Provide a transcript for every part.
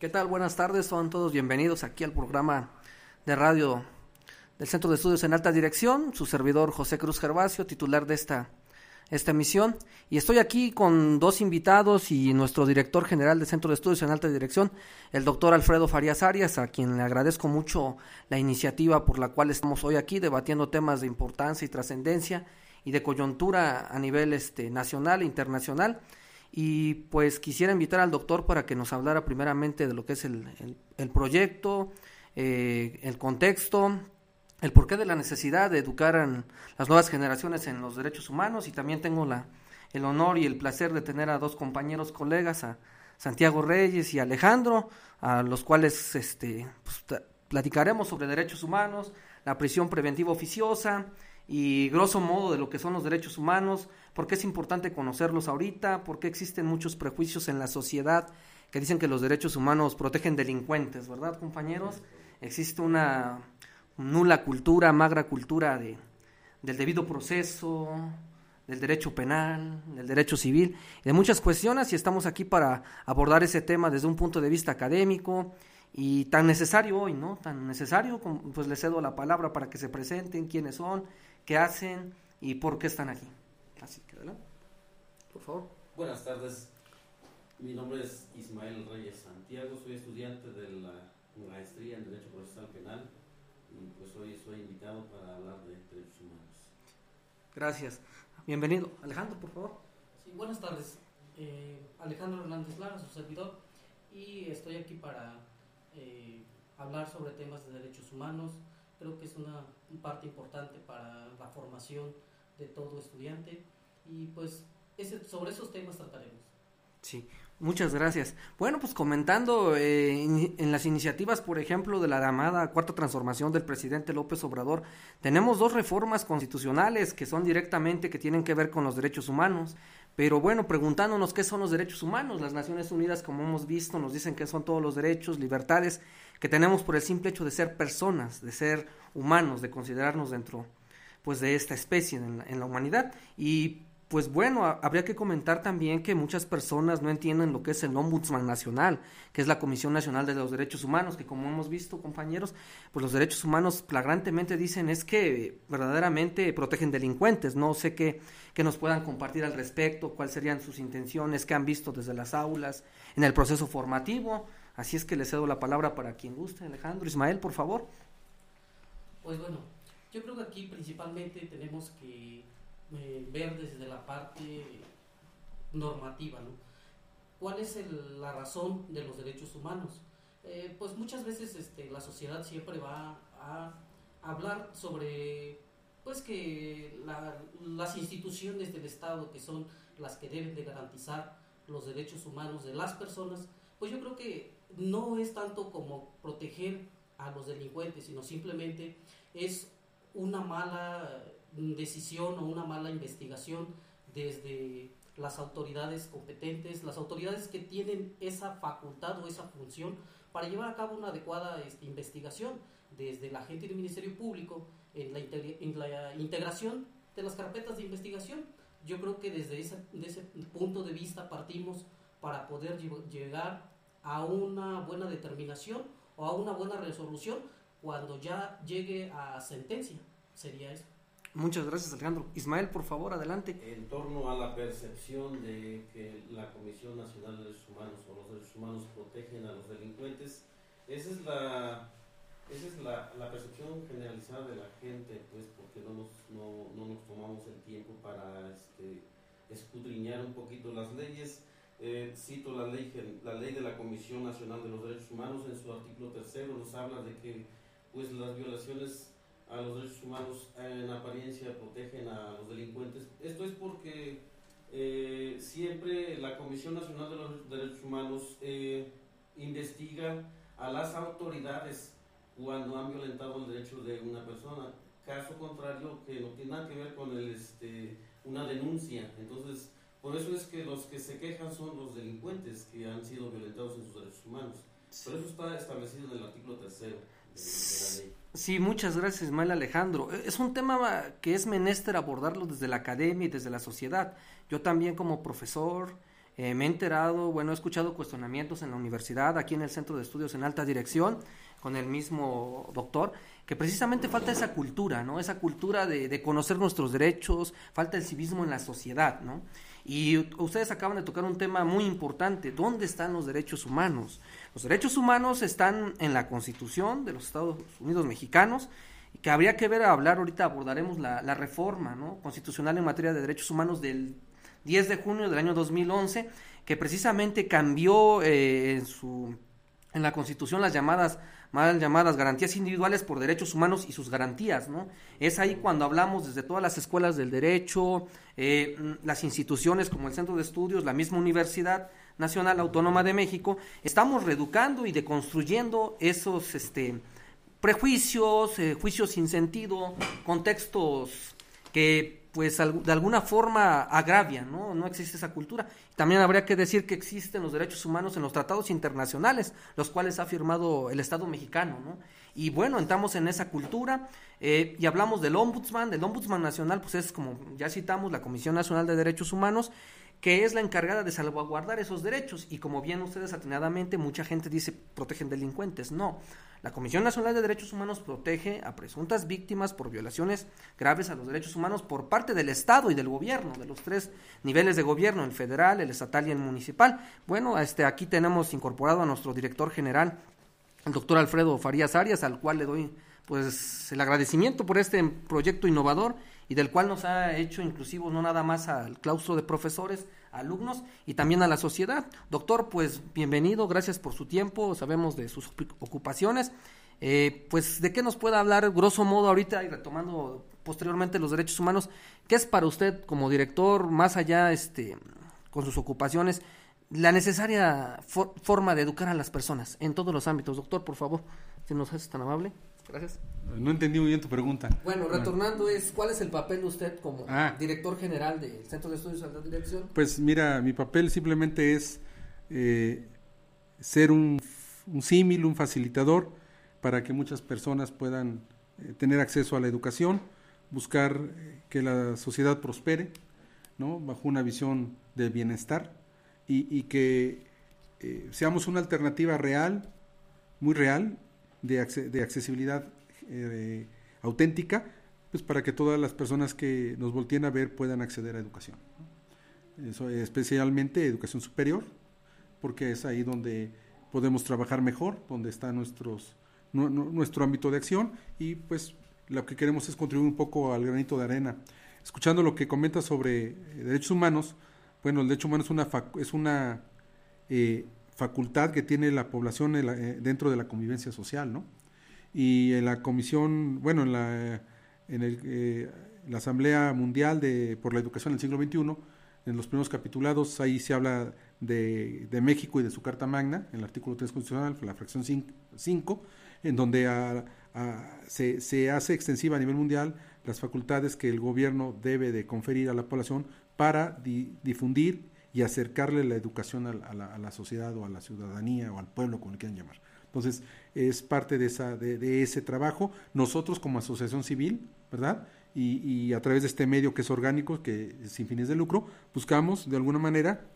¿Qué tal? Buenas tardes, son todos bienvenidos aquí al programa de radio del Centro de Estudios en Alta Dirección, su servidor José Cruz Gervasio, titular de esta, esta emisión. Y estoy aquí con dos invitados y nuestro director general del Centro de Estudios en Alta Dirección, el doctor Alfredo Farías Arias, a quien le agradezco mucho la iniciativa por la cual estamos hoy aquí debatiendo temas de importancia y trascendencia y de coyuntura a nivel este, nacional e internacional y pues quisiera invitar al doctor para que nos hablara primeramente de lo que es el, el, proyecto, eh, el contexto, el porqué de la necesidad de educar a las nuevas generaciones en los derechos humanos. Y también tengo la, el honor y el placer de tener a dos compañeros colegas, a Santiago Reyes y Alejandro, a los cuales este, pues, platicaremos sobre derechos humanos, la prisión preventiva oficiosa y grosso modo de lo que son los derechos humanos, por qué es importante conocerlos ahorita, por qué existen muchos prejuicios en la sociedad que dicen que los derechos humanos protegen delincuentes, ¿verdad, compañeros? Existe una nula cultura, magra cultura de, del debido proceso, del derecho penal, del derecho civil, de muchas cuestiones y estamos aquí para abordar ese tema desde un punto de vista académico y tan necesario hoy, ¿no? Tan necesario, pues les cedo la palabra para que se presenten, quiénes son, qué hacen y por qué están aquí. Así que adelante, por favor. Buenas tardes, mi nombre es Ismael Reyes Santiago, soy estudiante de la maestría en Derecho Procesal Penal y pues hoy soy invitado para hablar de derechos humanos. Gracias. Bienvenido. Alejandro, por favor. Sí, buenas tardes. Eh, Alejandro Hernández Lara, su servidor, y estoy aquí para eh, hablar sobre temas de derechos humanos, creo que es una, parte importante para la formación de todo estudiante y pues ese, sobre esos temas trataremos. Sí, muchas gracias. Bueno, pues comentando eh, en, las iniciativas, por ejemplo, de la llamada cuarta transformación del presidente López Obrador, tenemos dos reformas constitucionales que son directamente que tienen que ver con los derechos humanos. Pero bueno, preguntándonos qué son los derechos humanos, las Naciones Unidas, como hemos visto, nos dicen que son todos los derechos, libertades que tenemos por el simple hecho de ser personas, de ser humanos, de considerarnos dentro pues de esta especie en la, en la humanidad y pues bueno, habría que comentar también que muchas personas no entienden lo que es el Ombudsman Nacional, que es la Comisión Nacional de los Derechos Humanos, que como hemos visto, compañeros, pues los derechos humanos flagrantemente dicen es que verdaderamente protegen delincuentes. No sé qué, que nos puedan compartir al respecto, cuáles serían sus intenciones, qué han visto desde las aulas, en el proceso formativo. Así es que le cedo la palabra para quien guste. Alejandro, Ismael, por favor. Pues bueno, yo creo que aquí principalmente tenemos que eh, ver desde la parte normativa, ¿no? ¿Cuál es la razón de los derechos humanos? Eh, pues muchas veces este, la sociedad siempre va a hablar sobre pues que las instituciones del Estado que son las que deben de garantizar los derechos humanos de las personas, pues yo creo que no es tanto como proteger a los delincuentes, sino simplemente es una mala decisión o una mala investigación desde las autoridades competentes, las autoridades que tienen esa facultad o esa función para llevar a cabo una adecuada este, investigación desde la gente del Ministerio Público en la, integración de las carpetas de investigación. Yo creo que desde ese punto de vista partimos para poder llegar a una buena determinación o a una buena resolución cuando ya llegue a sentencia. Sería eso. Muchas gracias, Alejandro. Ismael, por favor, adelante. En torno a la percepción de que la Comisión Nacional de Derechos Humanos o los derechos humanos protegen a los delincuentes, esa es la, esa es la, la percepción generalizada de la gente, pues porque no nos, no, no nos tomamos el tiempo para este, escudriñar un poquito las leyes. Eh, cito la ley, la ley de la Comisión Nacional de los Derechos Humanos en su artículo tercero nos habla de que pues las violaciones a los derechos humanos en apariencia protegen a los delincuentes. Esto es porque eh, siempre la Comisión Nacional de los Derechos Humanos eh, investiga a las autoridades cuando han violentado el derecho de una persona. Caso contrario, que no tiene nada que ver con el, este, una denuncia. Entonces, por eso es que los que se quejan son los delincuentes que han sido violentados en sus derechos humanos. Por eso está establecido en el artículo tercero. Sí, muchas gracias, Ismael Alejandro. E, es un tema que es menester abordarlo desde la academia y desde la sociedad. Yo también como profesor, eh, me he enterado, bueno, he escuchado cuestionamientos en la universidad, aquí en el Centro de Estudios en Alta Dirección, con el mismo doctor, que precisamente falta esa cultura, ¿no? Esa cultura de, de conocer nuestros derechos, falta el civismo en la sociedad, ¿no? Y ustedes acaban de tocar un tema muy importante, ¿dónde están los derechos humanos? Los derechos humanos están en la Constitución de los Estados Unidos mexicanos, que habría que ver, hablar, ahorita abordaremos la, reforma constitucional en materia de derechos humanos del 10 de junio del año 2011, que precisamente cambió eh, en, su, en la Constitución las llamadas mal llamadas garantías individuales por derechos humanos y sus garantías, ¿no? Es ahí cuando hablamos desde todas las escuelas del derecho, eh, las instituciones como el Centro de Estudios, la misma Universidad Nacional Autónoma de México, estamos reeducando y deconstruyendo esos este, prejuicios, eh, juicios sin sentido, contextos que pues de alguna forma agravian, ¿no? No existe esa cultura. También habría que decir que existen los derechos humanos en los tratados internacionales, los cuales ha firmado el Estado mexicano, ¿no? Y bueno, entramos en esa cultura eh, y hablamos del ombudsman, del ombudsman nacional, pues es como ya citamos la Comisión Nacional de Derechos Humanos, que es la encargada de salvaguardar esos derechos. Y como bien ustedes atinadamente, mucha gente dice protegen delincuentes. No, la Comisión Nacional de Derechos Humanos protege a presuntas víctimas por violaciones graves a los derechos humanos por parte del Estado y del gobierno, de los tres niveles de gobierno, el federal, el estatal y el municipal. Bueno, este, aquí tenemos incorporado a nuestro director general, el doctor Alfredo Farías Arias, al cual le doy pues el agradecimiento por este proyecto innovador y del cual nos ha hecho inclusivos no nada más al claustro de profesores, alumnos y también a la sociedad. Doctor, pues bienvenido, gracias por su tiempo, sabemos de sus ocupaciones. Eh, pues de qué nos puede hablar grosso modo ahorita y retomando posteriormente los derechos humanos, ¿qué es para usted como director, más allá este, con sus ocupaciones, la necesaria forma de educar a las personas en todos los ámbitos? Doctor, por favor, si nos hace tan amable. Gracias. No entendí muy bien tu pregunta. Bueno, retornando es, ¿cuál es el papel de usted como ah. director general del Centro de Estudios de Alta Dirección? Pues mira, mi papel simplemente es eh, ser un, un, símil, un facilitador para que muchas personas puedan eh, tener acceso a la educación, buscar eh, que la sociedad prospere, ¿no? Bajo una visión de bienestar y, y que seamos una alternativa real, muy real, de, de accesibilidad eh, auténtica, pues para que todas las personas que nos volteen a ver puedan acceder a educación. Especialmente educación superior, porque es ahí donde podemos trabajar mejor, donde está nuestros, nuestro ámbito de acción y pues lo que queremos es contribuir un poco al granito de arena. Escuchando lo que comenta sobre eh, derechos humanos, bueno, el derecho humano es una, es una eh, facultad que tiene la población eh, dentro de la convivencia social, ¿no? Y en la comisión, bueno, en la, en el, eh, la Asamblea Mundial de, por la Educación del siglo XXI, en los primeros capitulados, ahí se habla de, de México y de su Carta Magna, en el artículo 3 constitucional, la fracción 5, en donde se, se, hace extensiva a nivel mundial las facultades que el gobierno debe de conferir a la población para difundir y acercarle la educación a, la, sociedad o a la ciudadanía o al pueblo, como le quieran llamar. Entonces, es parte de, esa, de, ese trabajo. Nosotros como asociación civil, ¿verdad? Y, a través de este medio que es orgánico, que es sin fines de lucro, buscamos de alguna manera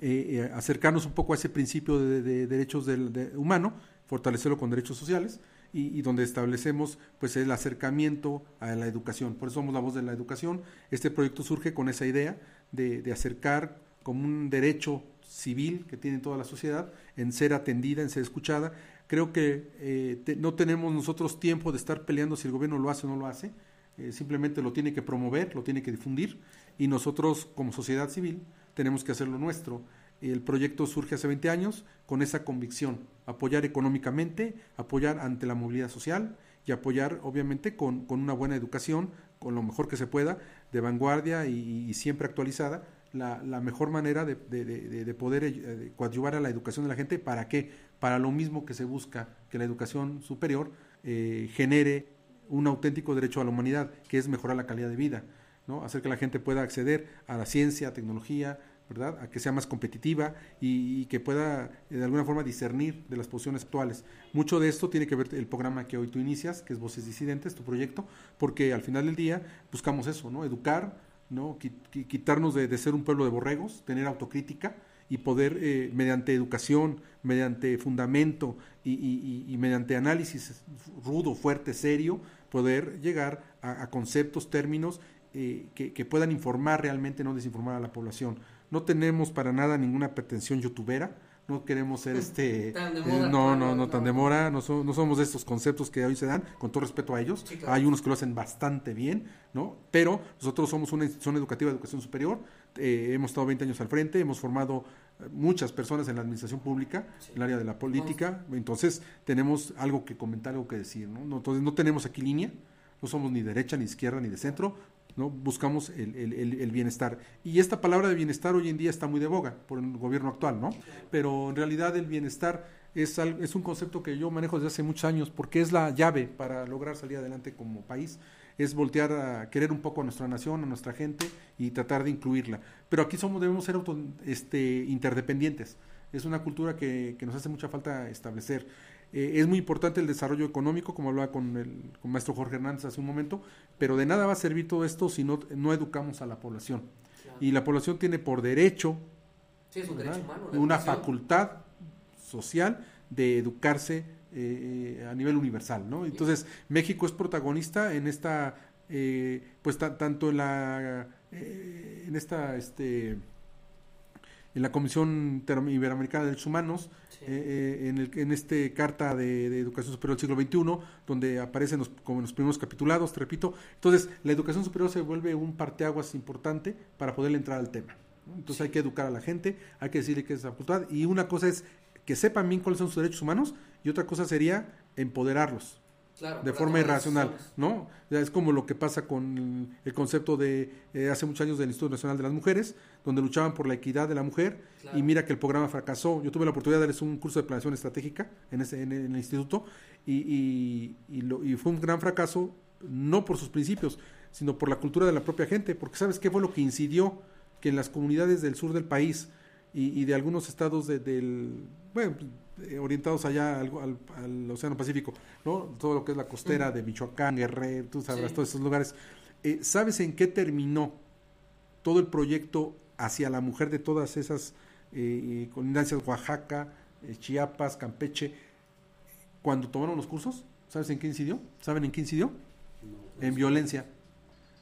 eh, eh, acercarnos un poco a ese principio de, derechos del humano, fortalecerlo con derechos sociales y, donde establecemos pues el acercamiento a la educación. Por eso somos la voz de la educación. Este proyecto surge con esa idea de, acercar como un derecho civil que tiene toda la sociedad en ser atendida, en ser escuchada. Creo que eh, no tenemos nosotros tiempo de estar peleando si el gobierno lo hace o no lo hace. Eh, simplemente lo tiene que promover, lo tiene que difundir y nosotros como sociedad civil tenemos que hacer lo nuestro. El proyecto surge hace 20 años con esa convicción, apoyar económicamente, apoyar ante la movilidad social y apoyar obviamente con, con una buena educación, con lo mejor que se pueda, de vanguardia y, siempre actualizada, la, la mejor manera de, de, de, poder eh, coadyuvar a la educación de la gente. ¿Para qué? Para lo mismo que se busca que la educación superior eh, genere un auténtico derecho a la humanidad, que es mejorar la calidad de vida, ¿no? hacer que la gente pueda acceder a la ciencia, tecnología, ¿verdad? A que sea más competitiva y, que pueda eh, de alguna forma discernir de las posiciones actuales. Mucho de esto tiene que ver el programa que hoy tú inicias, que es Voces Disidentes, tu proyecto, porque al final del día buscamos eso, ¿no? Educar ¿no? quitarnos de, ser un pueblo de borregos, tener autocrítica y poder, eh, mediante educación, mediante fundamento y, mediante análisis rudo, fuerte, serio, poder llegar a, conceptos, términos eh, que, puedan informar realmente, no desinformar a la población. No tenemos para nada ninguna pretensión youtubera, no queremos ser este eh, no no no tan demora no, no somos de estos conceptos que hoy se dan con todo respeto a ellos. Hay unos que lo hacen bastante bien no pero nosotros somos una institución educativa de educación superior eh, hemos estado 20 años al frente hemos formado eh, muchas personas en la administración pública en el área de la política. Entonces tenemos algo que comentar algo que decir no entonces no tenemos aquí línea no somos ni derecha ni izquierda ni de centro ¿no? Buscamos el, el, el, bienestar. Y esta palabra de bienestar hoy en día está muy de boga por el gobierno actual, ¿no? Pero en realidad el bienestar es, es un concepto que yo manejo desde hace muchos años porque es la llave para lograr salir adelante como país es voltear a querer un poco a nuestra nación, a nuestra gente y tratar de incluirla. Pero aquí somos debemos ser auto, este, interdependientes. Es una cultura que, que nos hace mucha falta establecer. Eh, es muy importante el desarrollo económico, como hablaba con el, con maestro Jorge Hernández hace un momento, pero de nada va a servir todo esto si no, no educamos a la población. Y la población tiene por derecho, una facultad social de educarse eh, a nivel universal, ¿no? Entonces, México es protagonista en esta, eh, pues tanto en la, en esta, este, en la Comisión Iberoamericana de Derechos Humanos, eh, eh, en, el, en este Carta de, Educación Superior del siglo XXI, donde aparecen los, como en los primeros capitulados, te repito. Entonces, la educación superior se vuelve un parteaguas importante para poder entrar al tema. Entonces, hay que educar a la gente, hay que decirle que es facultad, y una cosa es que sepan bien cuáles son sus derechos humanos, y otra cosa sería empoderarlos de forma irracional, ¿no? Es como lo que pasa con el concepto de eh, hace muchos años del Instituto Nacional de las Mujeres, donde luchaban por la equidad de la mujer y mira que el programa fracasó. Yo tuve la oportunidad de darles un curso de planeación estratégica en, ese, en, el instituto y, y, fue un gran fracaso, no por sus principios, sino por la cultura de la propia gente, porque ¿sabes qué fue lo que incidió? Que en las comunidades del sur del país y, de algunos estados del, bueno, orientados allá al, Océano Pacífico, ¿no? Todo lo que es la costera de Michoacán, Guerrero, tú sabrás, todos esos lugares. Eh, ¿Sabes en qué terminó todo el proyecto hacia la mujer de todas esas eh, colindancias, Oaxaca, Chiapas, Campeche, cuando tomaron los cursos? ¿Sabes en qué incidió? ¿Saben en qué incidió? en violencia.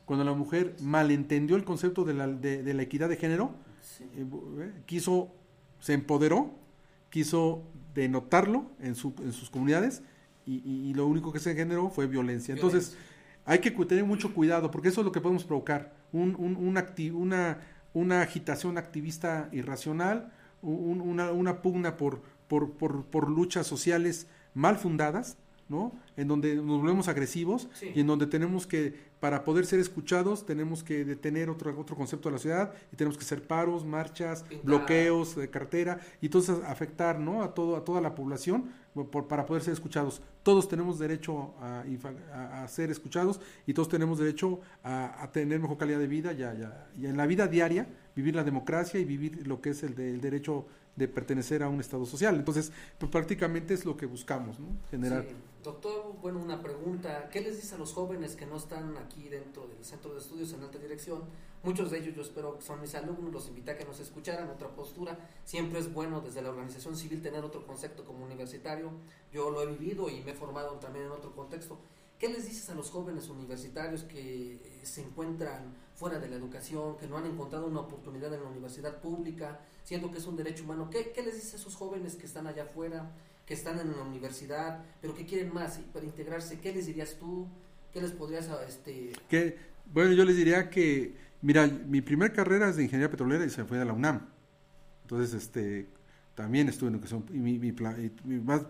Cuando la mujer malentendió el concepto de la, de, la equidad de género, quiso, se empoderó, quiso de notarlo en, su, en sus comunidades y, lo único que se generó fue violencia. Entonces, hay que tener mucho cuidado porque eso es lo que podemos provocar, un, un, una, una agitación activista irracional, una, una pugna por, por, por, por luchas sociales mal fundadas ¿no? En donde nos volvemos agresivos y en donde tenemos que, para poder ser escuchados, tenemos que detener otro, otro concepto de la ciudad y tenemos que hacer paros, marchas, bloqueos de cartera y entonces afectar, ¿no? A todo, a toda la población por, para poder ser escuchados. Todos tenemos derecho a, a, ser escuchados y todos tenemos derecho a, tener mejor calidad de vida y, y, en la vida diaria vivir la democracia y vivir lo que es el, el derecho de pertenecer a un estado social. Entonces, pues, prácticamente es lo que buscamos, ¿no? Generar. Doctor, bueno, una pregunta. ¿Qué les dice a los jóvenes que no están aquí dentro del centro de estudios en alta dirección? Muchos de ellos yo espero que son mis alumnos, los invité a que nos escucharan otra postura. Siempre es bueno desde la organización civil tener otro concepto como universitario. Yo lo he vivido y me he formado también en otro contexto. ¿Qué les dices a los jóvenes universitarios que se encuentran fuera de la educación, que no han encontrado una oportunidad en la universidad pública, siendo que es un derecho humano? ¿Qué, les dices a esos jóvenes que están allá afuera, que están en la universidad, pero que quieren más para integrarse? ¿Qué les dirías tú? ¿Qué les podrías... este que Bueno, yo les diría que, mira, mi primera carrera es de ingeniería petrolera y se fue a la UNAM. Entonces, este, también estuve en educación, y, mi,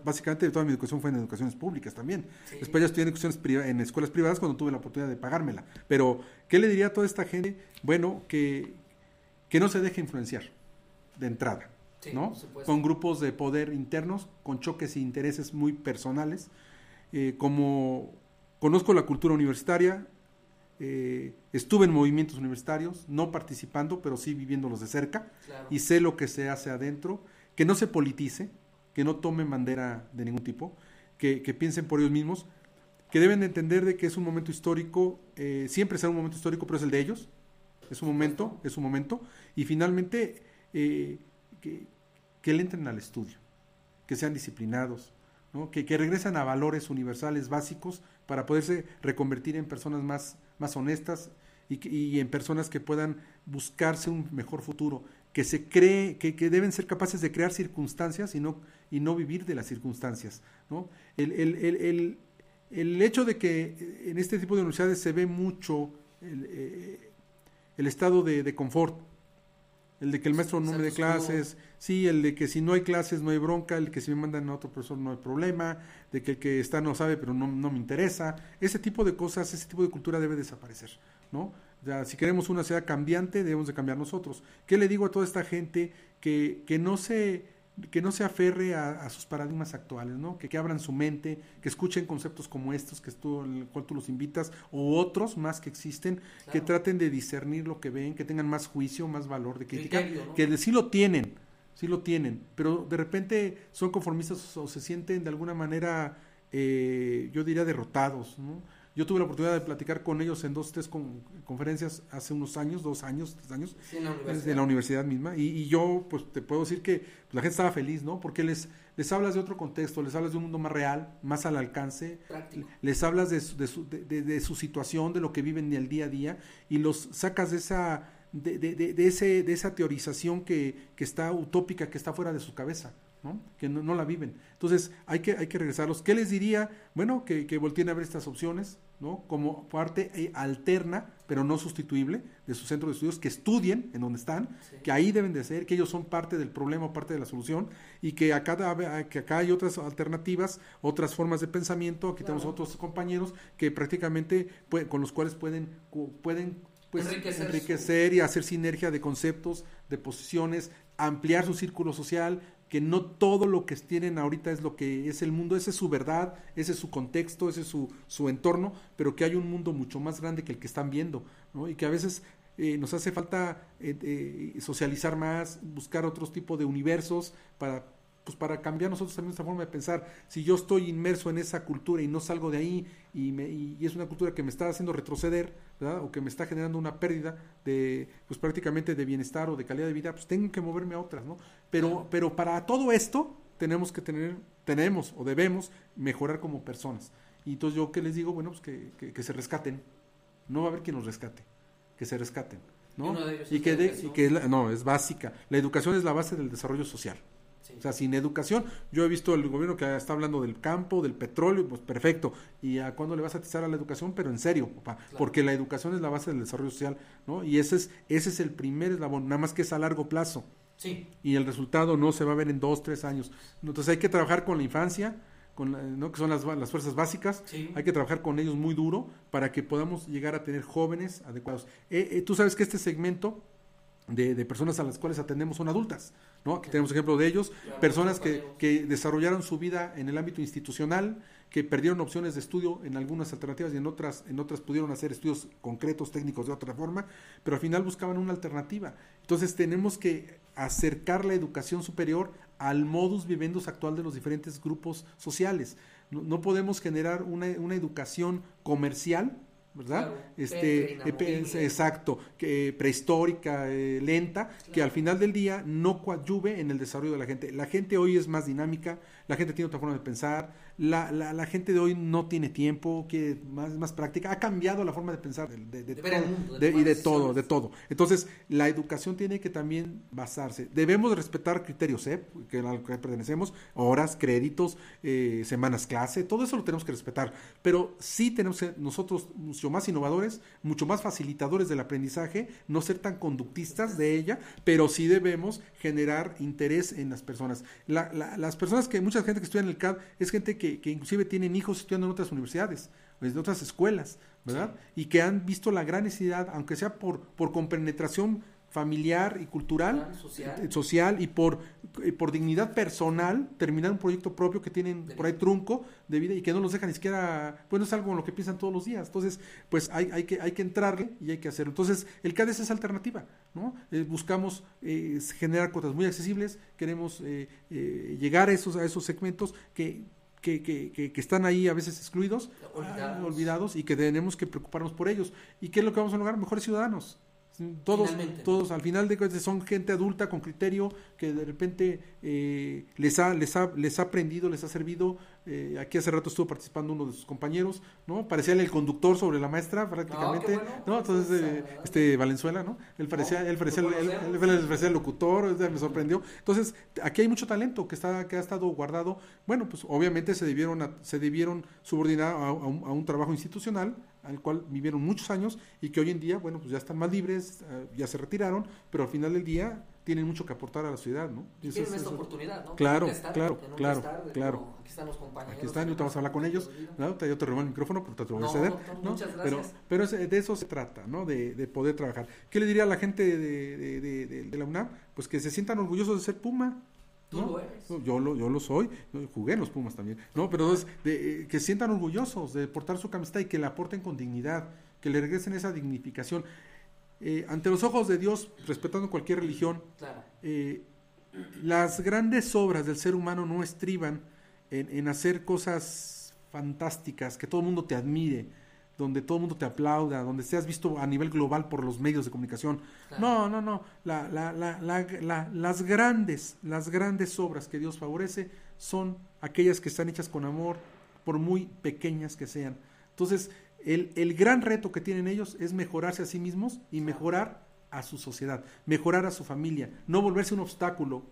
básicamente toda mi educación fue en educaciones públicas también. Después ya estudié en, educaciones en escuelas privadas cuando tuve la oportunidad de pagármela. Pero, ¿qué le diría a toda esta gente? Bueno, que, que no se deje influenciar de entrada, ¿no? Con grupos de poder internos, con choques e intereses muy personales. Eh, como conozco la cultura universitaria, eh, estuve en movimientos universitarios, no participando, pero sí viviéndolos de cerca, y sé lo que se hace adentro. Que no se politice, que no tomen bandera de ningún tipo, que, piensen por ellos mismos, que deben de entender de que es un momento histórico, eh, siempre será un momento histórico, pero es el de ellos, es un momento, es un momento, y finalmente eh, que, que le entren al estudio, que sean disciplinados, ¿no? que, que regresen a valores universales básicos para poderse reconvertir en personas más, más honestas y, y en personas que puedan buscarse un mejor futuro, que se cree, que, que deben ser capaces de crear circunstancias y no, y no vivir de las circunstancias. ¿no? El, el, el, el, hecho de que en este tipo de universidades se ve mucho el, eh, estado de, de confort, el de que el maestro no me dé clases, sí, el de que si no hay clases no hay bronca, el que si me mandan a otro profesor no hay problema, de que el que está no sabe pero no, no me interesa, ese tipo de cosas, ese tipo de cultura debe desaparecer, ¿no? Ya, si queremos una sociedad cambiante, debemos de cambiar nosotros. ¿Qué le digo a toda esta gente que, que no se que no se aferre a, a sus paradigmas actuales, ¿no? Que, que abran su mente, que escuchen conceptos como estos, que tú, el cual tú los invitas, o otros más que existen, que traten de discernir lo que ven, que tengan más juicio, más valor de crítica, Criterio, ¿no? que de- sí lo tienen, sí lo tienen, pero de repente son conformistas o se sienten de alguna manera, eh, yo diría, derrotados, ¿no? Yo tuve la oportunidad de platicar con ellos en dos, tres con- conferencias hace unos años, dos años, tres años, Sí, en la universidad. desde la universidad misma. Y, y yo pues te puedo decir que pues, la gente estaba feliz no porque les les hablas de otro contexto les hablas de un mundo más real más al alcance. Práctico. les hablas de su, de su, de- de- su situación de lo que viven el día a día y los sacas de esa de, de- de- de ese de esa teorización que, que está utópica que está fuera de su cabeza ¿no? que no, no la viven entonces hay que hay que regresarlos qué les diría bueno que, que volteen a ver estas opciones ¿no? como parte eh, alterna pero no sustituible de su centro de estudios que estudien en donde están Sí. que ahí deben de ser, que ellos son parte del problema o parte de la solución y que acá, que acá hay otras alternativas, otras formas de pensamiento, aquí tenemos otros compañeros que prácticamente pue- con los cuales pueden, pueden pues, Enriquecer enriquecer, y hacer sinergia de conceptos, de posiciones, ampliar su círculo social, que no todo lo que tienen ahorita es lo que es el mundo, esa es su verdad, ese es su contexto, ese es su, su entorno, pero que hay un mundo mucho más grande que el que están viendo, ¿no? Y que a veces eh, nos hace falta eh, eh, socializar más, buscar otros tipos de universos para pues para cambiar nosotros también nuestra forma de pensar. Si yo estoy inmerso en esa cultura y no salgo de ahí y, me, y, y es una cultura que me está haciendo retroceder, ¿verdad? O que me está generando una pérdida de, pues prácticamente de bienestar o de calidad de vida, pues tengo que moverme a otras, ¿no? Pero, pero para todo esto tenemos que tener, tenemos o debemos mejorar como personas. Y entonces yo qué les digo, bueno, pues que, que, que se rescaten. No va a haber quien los rescate, que se rescaten. Y ¿no? Y que, de- y que es la- no, es básica. La educación es la base del desarrollo social. Sí. O sea, sin educación, yo he visto el gobierno que está hablando del campo, del petróleo, pues perfecto. ¿Y a cuándo le vas a atizar a la educación? Pero en serio, papá, Claro. porque la educación es la base del desarrollo social, ¿no? Y ese es, ese es el primer eslabón, nada más que es a largo plazo. Sí, Y el resultado no se va a ver en dos, tres años. Entonces hay que trabajar con la infancia, con la- ¿no? que son las, las fuerzas básicas, sí. hay que trabajar con ellos muy duro para que podamos llegar a tener jóvenes adecuados. Eh, eh, tú sabes que este segmento de, de personas a las cuales atendemos son adultas, ¿no? Aquí tenemos ejemplo de ellos, personas que, que desarrollaron su vida en el ámbito institucional, que perdieron opciones de estudio en algunas alternativas y en otras, en otras pudieron hacer estudios concretos, técnicos de otra forma, pero al final buscaban una alternativa. Entonces tenemos que acercar la educación superior al modus vivendus actual de los diferentes grupos sociales. No, no podemos generar una, una educación comercial, ¿verdad? Claro, este, eh, exacto, que prehistórica, eh, lenta, que al final del día no coadyuve en el desarrollo de la gente. La gente hoy es más dinámica, la gente tiene otra forma de pensar, la, la, la gente de hoy no tiene tiempo, que más, más práctica, ha cambiado la forma de pensar de, de- de De ver el todo, mundo, de de- y de todo, de todo. Entonces, la educación tiene que también basarse. Debemos respetar criterios CEP, que al que pertenecemos, horas, créditos, eh, semanas clase, todo eso lo tenemos que respetar. Pero sí tenemos que nosotros mucho más innovadores, mucho más facilitadores del aprendizaje, no ser tan conductistas de ella, pero sí debemos generar interés en las personas. La- las personas que, mucha gente que estudia en el CAD, es gente que, que inclusive tienen hijos estudiando en otras universidades, pues, de otras escuelas, ¿verdad? Y que han visto la gran necesidad, aunque sea por, por compenetración familiar y cultural, social. eh, social y por, eh, por dignidad personal, terminar un proyecto propio que tienen por ahí trunco de vida y que no los deja ni siquiera, pues no es algo en lo que piensan todos los días. Entonces, pues hay, hay, que, hay que entrarle y hay que hacerlo. Entonces, el CADES es alternativa, ¿no? Eh, buscamos eh, generar cuotas muy accesibles, queremos eh, llegar a esos, a esos segmentos que, que, que, que- que están ahí a veces excluidos, Olvidados. ah, olvidados y que tenemos que preocuparnos por ellos. ¿Y qué es lo que vamos a lograr? Mejores ciudadanos. Todos, Finalmente. todos al final de cuentas son gente adulta con criterio que de repente eh, les ha les ha les ha aprendido, les ha servido. Eh, aquí hace rato estuvo participando uno de sus compañeros, ¿no? Parecía el conductor sobre la maestra prácticamente, Ah, bueno. ¿no? Entonces eh, este Valenzuela, ¿no? Él parecía No, él parecía el, él- conocemos. él- él parecía el locutor, me sorprendió. Entonces, aquí hay mucho talento que está que ha estado guardado. Bueno, pues obviamente se debieron a- se debieron subordinar a, a un, a un trabajo institucional al cual vivieron muchos años y que hoy en día, bueno, pues ya están más libres, eh, ya se retiraron, pero al final del día tienen mucho que aportar a la sociedad, ¿no? Y tienen es- esta oportunidad, ¿no? Claro, claro, claro, claro. Aquí están los compañeros. Aquí están, ahorita vamos a hablar con ellos. ¿no? Yo te remo el micrófono, pero te lo voy a ceder. ¿no? muchas Pero, gracias. pero es- de eso se trata, ¿no? De, de poder trabajar. ¿Qué le diría a la gente de, de- de- la UNAM? Pues que se sientan orgullosos de ser Puma. Tú ¿no? lo eres. No, Yo lo, yo lo soy, yo jugué en los Pumas también, ¿no? Pero es de, eh, que se sientan orgullosos de portar su camiseta y que la aporten con dignidad, que le regresen esa dignificación. Eh, ante los ojos de Dios, respetando cualquier religión, Claro. eh, las grandes obras del ser humano no estriban en, en hacer cosas fantásticas, que todo el mundo te admire, donde todo el mundo te aplauda, donde seas visto a nivel global por los medios de comunicación. Claro. No, no, no. La- la- la- la- la- las grandes, las grandes obras que Dios favorece son aquellas que están hechas con amor, por muy pequeñas que sean. Entonces, el, el gran reto que tienen ellos es mejorarse a sí mismos y mejorar a su sociedad, mejorar a su familia, no volverse un obstáculo,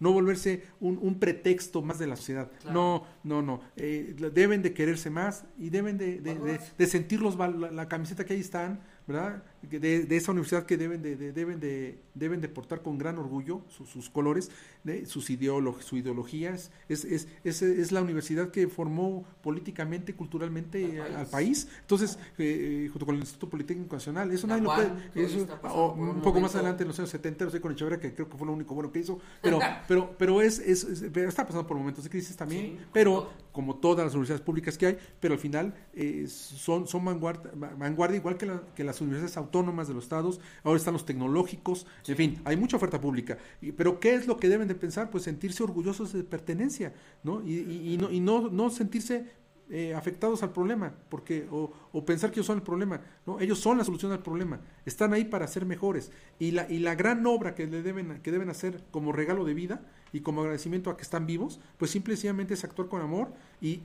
no volverse un, un pretexto más de la sociedad. Claro. No, no, no. Eh, deben de quererse más y deben de, de- de- Valorarse. de sentir los la, la camiseta que ahí están, ¿verdad? De, de esa universidad que deben de, de- deben de deben de portar con gran orgullo su- sus colores, de sus ideolo su ideología es, es, es, es- es la universidad que formó políticamente, culturalmente Al eh, país. al país. Entonces, eh, eh, junto con el Instituto Politécnico Nacional, eso La nadie lo puede. que eso- o un un poco más adelante, en los años 70, sé con Echeverría, que creo que fue lo único bueno que hizo, pero, pero, pero es, es, está pasando por momentos de crisis también, Sí, pero como como todas las universidades públicas que hay, pero al final eh, son, son vanguardia, vanguardia igual que, la- que las universidades autónomas de los estados, ahora están los tecnológicos, en fin, hay mucha oferta pública. Y- pero ¿qué es lo que deben de pensar? Pues sentirse orgullosos de pertenencia, ¿no? Y, y- y no, y no, no sentirse eh, afectados al problema, porque o, o pensar que ellos son el problema, no, ellos son la solución al problema, están ahí para ser mejores y la y la gran obra que le deben que deben hacer como regalo de vida y como agradecimiento a que están vivos, pues simple y sencillamente es actuar con amor y,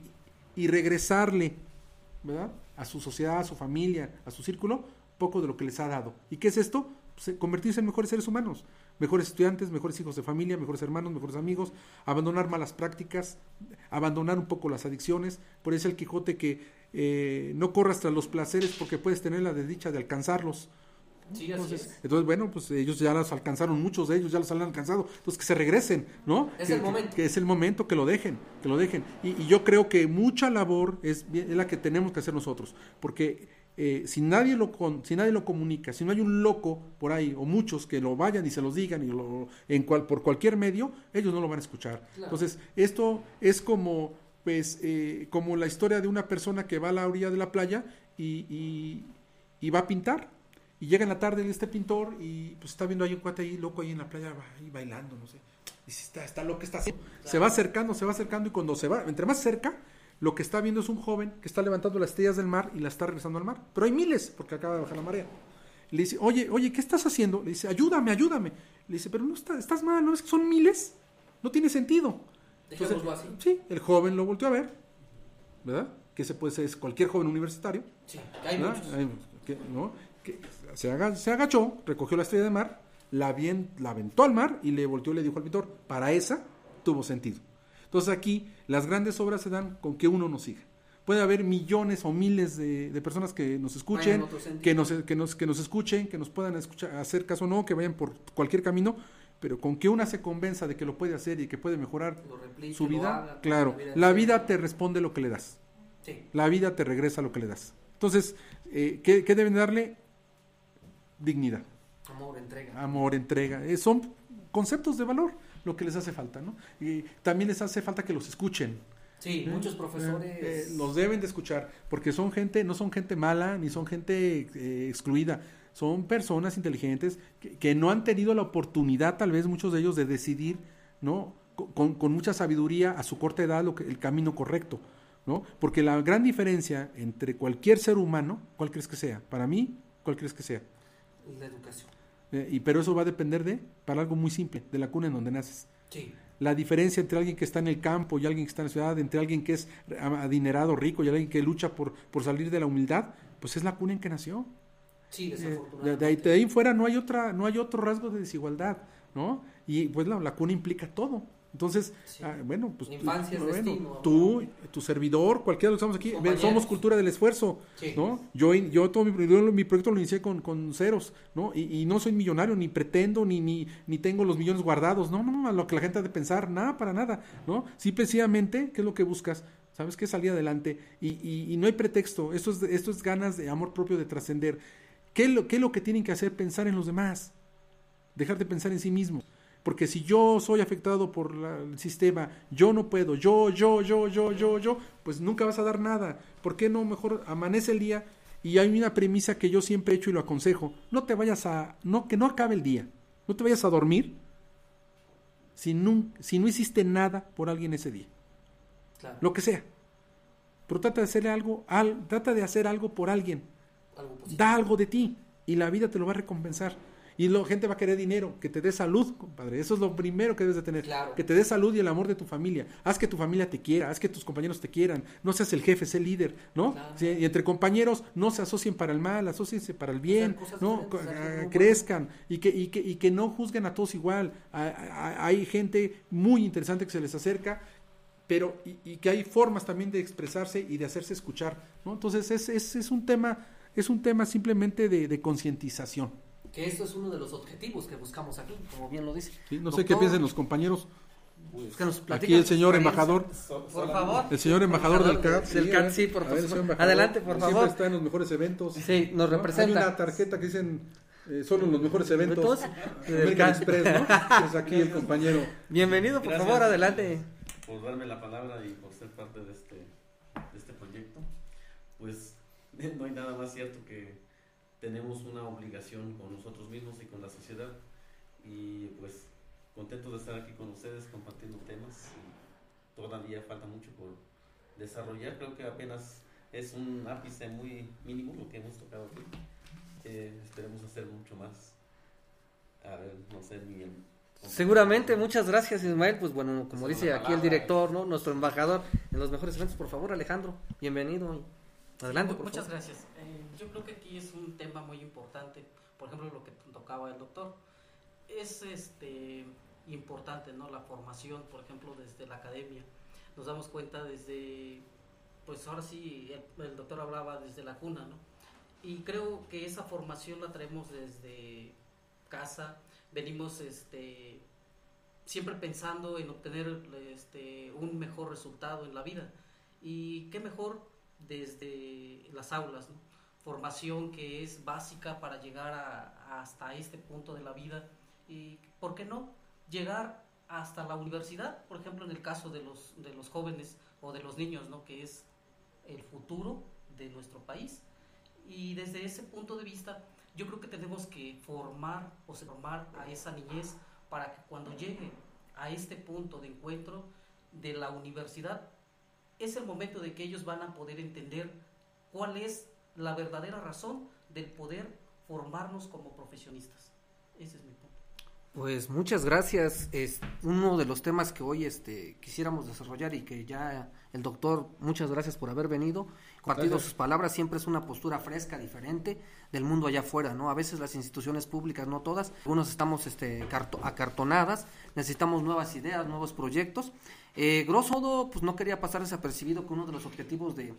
y regresarle, ¿verdad? A su sociedad, a su familia, a su círculo, poco de lo que les ha dado. ¿Y qué es esto? Pues, eh, convertirse en mejores seres humanos, mejores estudiantes, mejores hijos de familia, mejores hermanos, mejores amigos, abandonar malas prácticas, abandonar un poco las adicciones. Por eso el Quijote que eh, no corras tras los placeres porque puedes tener la desdicha de alcanzarlos. Sí, Entonces, es. entonces, bueno, pues ellos ya los alcanzaron, muchos de ellos ya los han alcanzado, entonces que se regresen, ¿no? Es que, el momento. Que, es el momento que lo dejen, que lo dejen. Y, y yo creo que mucha labor es la que tenemos que hacer nosotros, porque eh, si nadie lo con- si nadie lo comunica, si no hay un loco por ahí o muchos que lo vayan y se los digan y lo, en cual, por cualquier medio, ellos no lo van a escuchar. Claro. Entonces, esto es como pues eh, como la historia de una persona que va a la orilla de la playa y, y- y va a pintar y llega en la tarde este pintor y pues está viendo ahí un cuate ahí loco ahí en la playa ahí bailando no sé y si está está lo que está haciendo se va acercando se va acercando y cuando se va entre más cerca lo que está viendo es un joven que está levantando las estrellas del mar y las está regresando al mar pero hay miles porque acaba de bajar la marea le dice oye oye qué estás haciendo le dice ayúdame ayúdame le dice pero no está, estás mal no es que son miles no tiene sentido entonces, así. Sí, el joven lo volteó a ver, ¿verdad? Que ese puede ser es cualquier joven universitario. Sí, hay muchos. Hay- que, ¿no? Que se, aga- se agachó, recogió la estrella de mar, la, bien, la aventó al mar y le volteó y le dijo al pintor, para esa tuvo sentido. Entonces aquí las grandes obras se dan con que uno nos siga. Puede haber millones o miles de, de personas que nos escuchen, que nos, que, nos, que nos escuchen, que nos puedan escuchar, hacer caso o no, que vayan por cualquier camino, pero con que una se convenza de que lo puede hacer y que puede mejorar replique, su vida, claro, vida la vida te responde lo que le das. Sí, La vida te regresa lo que le das. Entonces, eh, ¿qué, qué deben darle? Dignidad, amor, entrega. amor, entrega. Eh, son conceptos de valor lo que les hace falta, ¿no? Y también les hace falta que los escuchen. Sí, ¿eh? muchos profesores. Eh, eh, los deben de escuchar, porque son gente, no son gente mala, ni son gente eh, excluida. Son personas inteligentes que, que no han tenido la oportunidad, tal vez muchos de ellos, de decidir, ¿no? Con, con mucha sabiduría a su corta edad lo que, el camino correcto, ¿no? Porque la gran diferencia entre cualquier ser humano, ¿cuál crees que sea? Para mí, ¿cuál crees que sea? La educación. Eh, y, pero eso va a depender de, para algo muy simple, de la cuna en donde naces. Sí. La diferencia entre alguien que está en el campo y alguien que está en la ciudad, entre alguien que es adinerado, rico y alguien que lucha por, por salir de la humildad, pues es la cuna en que nació. Sí, Eh, desafortunadamente. de ahí, de ahí fuera no hay otra, no hay otro rasgo de desigualdad, ¿no? Y pues la, la cuna implica todo. Entonces, Sí. ah, bueno, pues La infancia es bueno, destino, tú, tu servidor, cualquiera de los que estamos aquí, Compañeros. somos cultura del esfuerzo, Sí. ¿no? Yo, yo todo mi, proyecto- mi proyecto lo inicié con, con ceros, ¿no? Y, y no soy millonario, ni pretendo, ni, ni, ni tengo los millones guardados, no, no, a lo que la gente ha de pensar, nada, para nada, ¿no? Simplemente, ¿qué es lo que buscas? ¿Sabes qué? Salir adelante. Y, y, y no hay pretexto, esto es, esto es ganas de amor propio de trascender. ¿Qué, es lo, ¿Qué es lo que tienen que hacer? Pensar en los demás, dejar de pensar en sí mismo. Porque si yo soy afectado por la- el sistema, yo no puedo, yo, yo, yo, yo, yo, yo, pues nunca vas a dar nada. ¿Por qué no mejor amanece el día? Y hay una premisa que yo siempre he hecho y lo aconsejo. No te vayas a, no, que no acabe el día. No te vayas a dormir si, nun- si no hiciste nada por alguien ese día. Claro. Lo que sea. Pero trata de hacer algo, al, trata de hacer algo por alguien. Algo. Da algo de ti y la vida te lo va a recompensar. Y la gente va a querer dinero, que te dé salud, compadre. Eso es lo primero que debes de tener. Claro. Que te dé salud y el amor de tu familia. Haz que tu familia te quiera, haz que tus compañeros te quieran. No seas el jefe, sé el líder, ¿no? Claro. Sí, y entre compañeros no se asocien para el mal, asociense para el bien, ¿no? ah, crezcan y que, y, que, y que no juzguen a todos igual. Hay gente muy interesante que se les acerca pero y, y que hay formas también de expresarse y de hacerse escuchar, ¿no? Entonces es, es, es un tema es un tema simplemente de, de concientización. Que esto es uno de los objetivos que buscamos aquí, como bien lo dice. ¿sí? No sé Doctor, qué piensen los compañeros. Pues, que nos Aquí el señor embajador, Por favor. el señor embajador del CAT. Del CAT, sí, por favor. Adelante, por siempre favor. está en los mejores eventos. Sí, nos ¿no? representa. Hay una tarjeta que dicen eh, solo en los mejores eventos. Del American CAT. Express, ¿no? Es aquí el compañero. Bienvenido, por Gracias. favor, adelante. por darme la palabra y por ser parte de este, de este proyecto. Pues no hay nada más cierto que tenemos una obligación con nosotros mismos y con la sociedad y pues contento de estar aquí con ustedes compartiendo temas y todavía falta mucho por desarrollar, creo que apenas es un ápice muy mínimo lo que hemos tocado aquí, Eh, esperemos hacer mucho más. A ver, no sé, mi Seguramente, muchas gracias Ismael. Pues bueno, como dice aquí el director, ¿no? Nuestro embajador en los mejores eventos, por favor, Alejandro, bienvenido. Adelante, por Muchas favor. gracias. Yo creo que aquí es un tema muy importante, por ejemplo, lo que tocaba el doctor. Es este importante, ¿no? La formación, por ejemplo, desde la academia. Nos damos cuenta desde, pues ahora sí, el, el doctor hablaba desde la cuna, ¿no? Y creo que esa formación la traemos desde casa, venimos este siempre pensando en obtener este un mejor resultado en la vida. Y qué mejor desde las aulas, ¿no? Formación que es básica para llegar a- hasta este punto de la vida y, ¿por qué no?, llegar hasta la universidad, por ejemplo, en el caso de los, de los jóvenes o de los niños, ¿no?, que es el futuro de nuestro país. Y desde ese punto de vista, yo creo que tenemos que formar o formar a esa niñez para que cuando llegue a este punto de encuentro de la universidad, es el momento de que ellos van a poder entender cuál es la verdadera razón del poder formarnos como profesionistas. Ese es mi punto. Pues muchas gracias. Es uno de los temas que hoy este quisiéramos desarrollar y que ya el doctor, muchas gracias por haber venido, compartido Gracias. sus palabras, siempre es una postura fresca, diferente del mundo allá afuera, ¿no? A veces las instituciones públicas, no todas, algunos estamos este carto- acartonadas, necesitamos nuevas ideas, nuevos proyectos. Eh, grosso modo, pues no quería pasar desapercibido que uno de los objetivos de,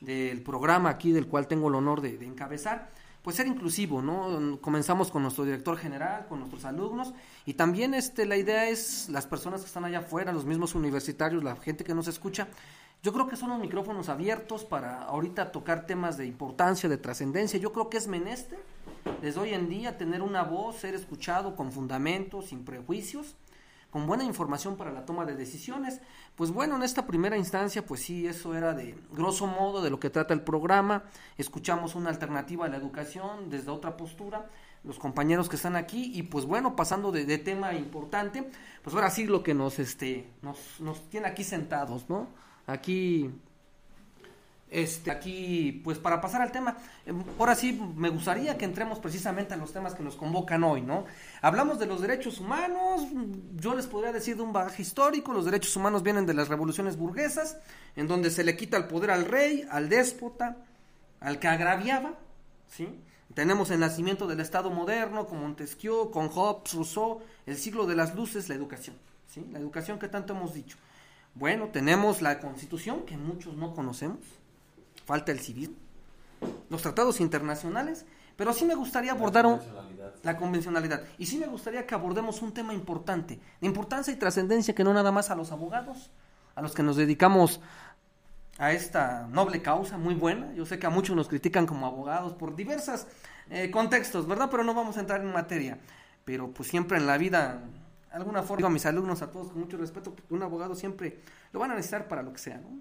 del programa aquí, del cual tengo el honor de, encabezar, pues ser inclusivo, ¿no? Comenzamos con nuestro director general, con nuestros alumnos y también este la idea es las personas que están allá afuera, los mismos universitarios, la gente que nos escucha. Yo creo que son los micrófonos abiertos para ahorita tocar temas de importancia, de trascendencia. Yo creo que es menester desde hoy en día tener una voz, ser escuchado con fundamentos, sin prejuicios, con buena información para la toma de decisiones. Pues bueno, en esta primera instancia, pues sí, eso era de grosso modo de lo que trata el programa. Escuchamos una alternativa a la educación desde otra postura, los compañeros que están aquí, y pues bueno, pasando de, de tema importante, pues ahora sí lo que nos, este, nos, nos tiene aquí sentados, ¿no? Aquí Este, aquí, pues para pasar al tema, eh, ahora sí me gustaría que entremos precisamente a los temas que nos convocan hoy, ¿no? Hablamos de los derechos humanos, yo les podría decir de un bagaje histórico, los derechos humanos vienen de las revoluciones burguesas, en donde se le quita el poder al rey, al déspota, al que agraviaba, ¿sí? Tenemos el nacimiento del Estado moderno con Montesquieu, con Hobbes, Rousseau, el siglo de las luces, la educación, ¿sí? La educación que tanto hemos dicho. Bueno, tenemos la Constitución, que muchos no conocemos, falta el civil, los tratados internacionales, pero sí me gustaría abordar un, la convencionalidad. Y sí me gustaría que abordemos un tema importante, de importancia y trascendencia que no nada más a los abogados, a los que nos dedicamos a esta noble causa, muy buena. Yo sé que a muchos nos critican como abogados por diversos eh, contextos, ¿verdad? Pero no vamos a entrar en materia. Pero pues siempre en la vida, alguna forma, digo a mis alumnos, a todos con mucho respeto, porque un abogado siempre lo van a necesitar para lo que sea, ¿no?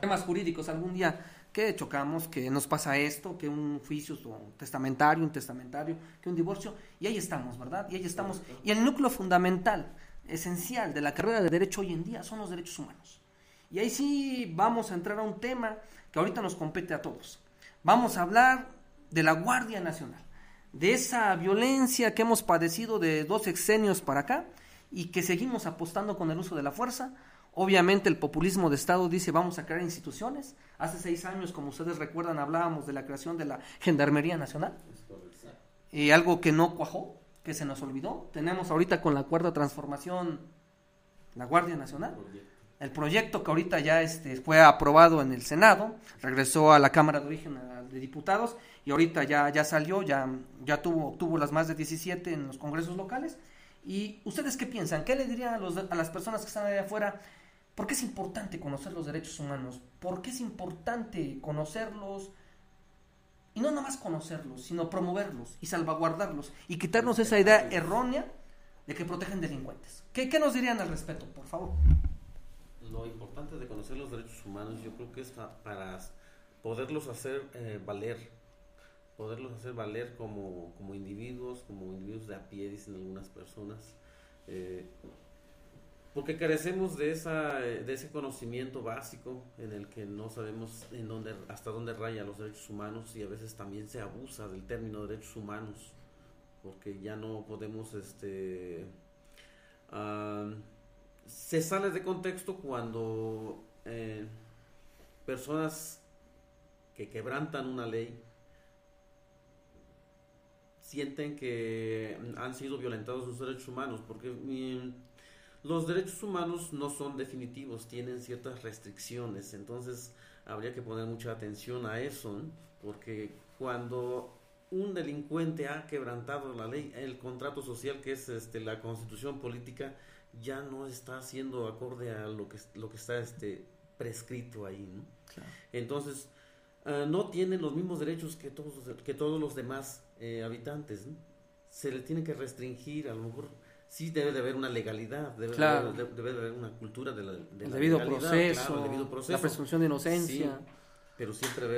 Temas jurídicos, algún día que chocamos, que nos pasa esto, que un juicio un testamentario, un testamentario, que un divorcio, y ahí estamos, ¿verdad? Y ahí estamos. Y el núcleo fundamental, esencial de la carrera de derecho hoy en día son los derechos humanos. Y ahí sí vamos a entrar a un tema que ahorita nos compete a todos. Vamos a hablar de la Guardia Nacional, de esa violencia que hemos padecido de dos exenios para acá y que seguimos apostando con el uso de la fuerza Obviamente el populismo de Estado dice vamos a crear instituciones. Hace seis años, como ustedes recuerdan, hablábamos de la creación de la Gendarmería Nacional. Y algo que no cuajó, que se nos olvidó. Tenemos ahorita con la cuarta transformación la Guardia Nacional. El proyecto que ahorita ya este, fue aprobado en el Senado, regresó a la Cámara de Origen de Diputados y ahorita ya, ya salió, ya, ya tuvo, tuvo las más de 17 en los congresos locales. ¿Y ustedes qué piensan? ¿Qué le dirían a, los, a las personas que están allá afuera? ¿Por qué es importante conocer los derechos humanos? ¿Por qué es importante conocerlos? Y no nada más conocerlos, sino promoverlos y salvaguardarlos y quitarnos esa idea errónea de que protegen delincuentes. ¿Qué, qué nos dirían al respecto, por favor? Lo importante de conocer los derechos humanos yo creo que es para poderlos hacer eh, valer, poderlos hacer valer como, como individuos, como individuos de a pie, dicen algunas personas. Eh, porque carecemos de esa de ese conocimiento básico en el que no sabemos en dónde hasta dónde raya los derechos humanos y a veces también se abusa del término derechos humanos porque ya no podemos este se sale de contexto cuando eh, personas que quebrantan una ley sienten que han sido violentados sus derechos humanos porque mm, los derechos humanos no son definitivos, tienen ciertas restricciones, entonces habría que poner mucha atención a eso, porque cuando un delincuente ha quebrantado la ley, el contrato social que es este, la constitución política ya no está siendo acorde a lo que, lo que está este, prescrito ahí. ¿no? Entonces, uh, no tienen los mismos derechos que todos, que todos los demás eh, habitantes. ¿no? Se le tiene que restringir a lo mejor sí debe de haber una legalidad, debe, de, haber, una cultura de la, de debido, proceso, debido proceso, la presunción de inocencia. pero siempre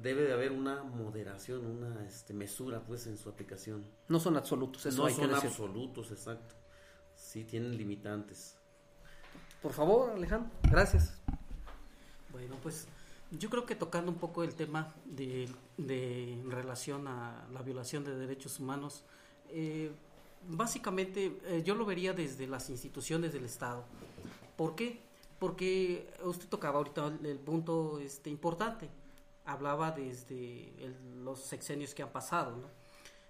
debe de haber una moderación, una este, mesura pues en su aplicación. No son absolutos, eso no hay son que absolutos, exacto. Sí, tienen limitantes. Por favor, Alejandro, gracias. Bueno, pues yo creo que tocando un poco el tema de, de en relación a la violación de derechos humanos, eh, básicamente eh, yo lo vería desde las instituciones del Estado. ¿Por qué? Porque usted tocaba ahorita el, punto este, importante. Hablaba desde los sexenios que han pasado.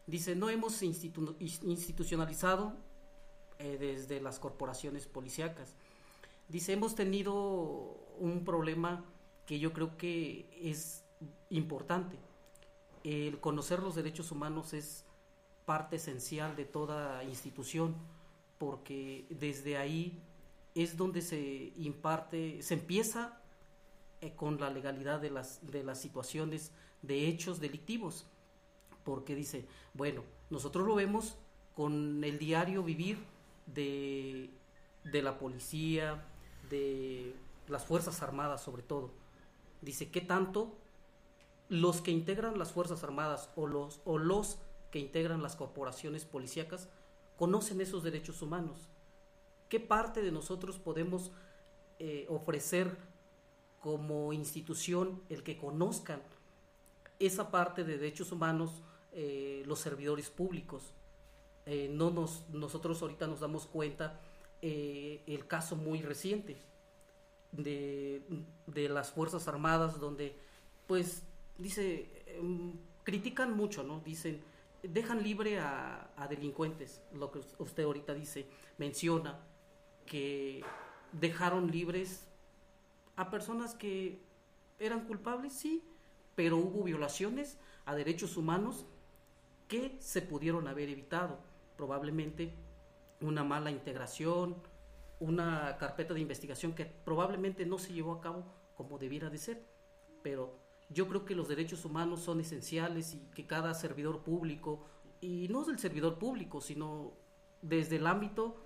Dice, no hemos institucionalizado eh, desde las corporaciones policíacas. Dice, hemos tenido un problema que yo creo que es importante. El conocer los derechos humanos es parte esencial de toda institución, porque desde ahí es donde se imparte, se empieza eh, con la legalidad de las, de las situaciones de hechos delictivos, porque dice, bueno, nosotros lo vemos con el diario vivir de, de la policía, de las Fuerzas Armadas sobre todo. Dice, ¿qué tanto los que integran las Fuerzas Armadas o los, o los que integran las corporaciones policíacas conocen esos derechos humanos. ¿Qué parte de nosotros podemos eh, ofrecer como institución el que conozcan esa parte de derechos humanos eh, los servidores públicos. Eh, no nos, nosotros ahorita nos damos cuenta el caso muy reciente de, de, las Fuerzas Armadas donde pues dice, em, critican mucho, ¿no? Dicen, dejan libre a, delincuentes, lo que usted ahorita dice, menciona que dejaron libres a personas que eran culpables, sí, pero hubo violaciones a derechos humanos que se pudieron haber evitado. Probablemente una mala integración, una carpeta de investigación que probablemente no se llevó a cabo como debiera de ser. Pero yo creo que los derechos humanos son esenciales y que cada servidor público, y no del servidor público, sino desde el ámbito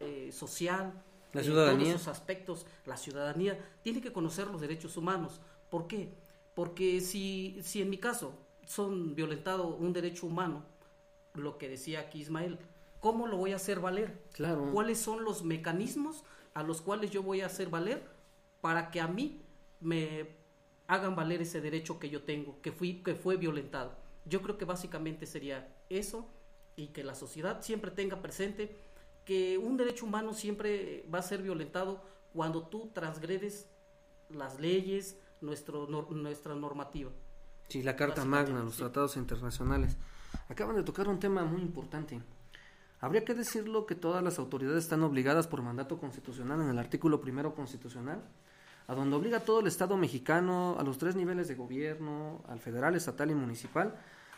eh, social, la ciudadanía. todos esos aspectos, la ciudadanía tiene que conocer los derechos humanos. ¿Por qué? Porque si, si en mi caso son violentado un derecho humano, lo que decía aquí Ismael, ¿cómo lo voy a hacer valer? Claro. ¿Cuáles son los mecanismos a los cuales yo voy a hacer valer para que a mí me hagan valer ese derecho que yo tengo, que, fui, que fue violentado? Yo creo que básicamente sería eso y que la sociedad siempre tenga presente que un derecho humano siempre va a ser violentado cuando tú transgredes las leyes, nuestro, nuestra normativa. Sí, la Carta Magna, los tratados internacionales. Acaban de tocar un tema muy importante. Habría que decirlo que todas las autoridades están obligadas por mandato constitucional en el artículo primero constitucional, a donde obliga a todo el Estado mexicano, a los tres niveles de gobierno, al federal, estatal y municipal,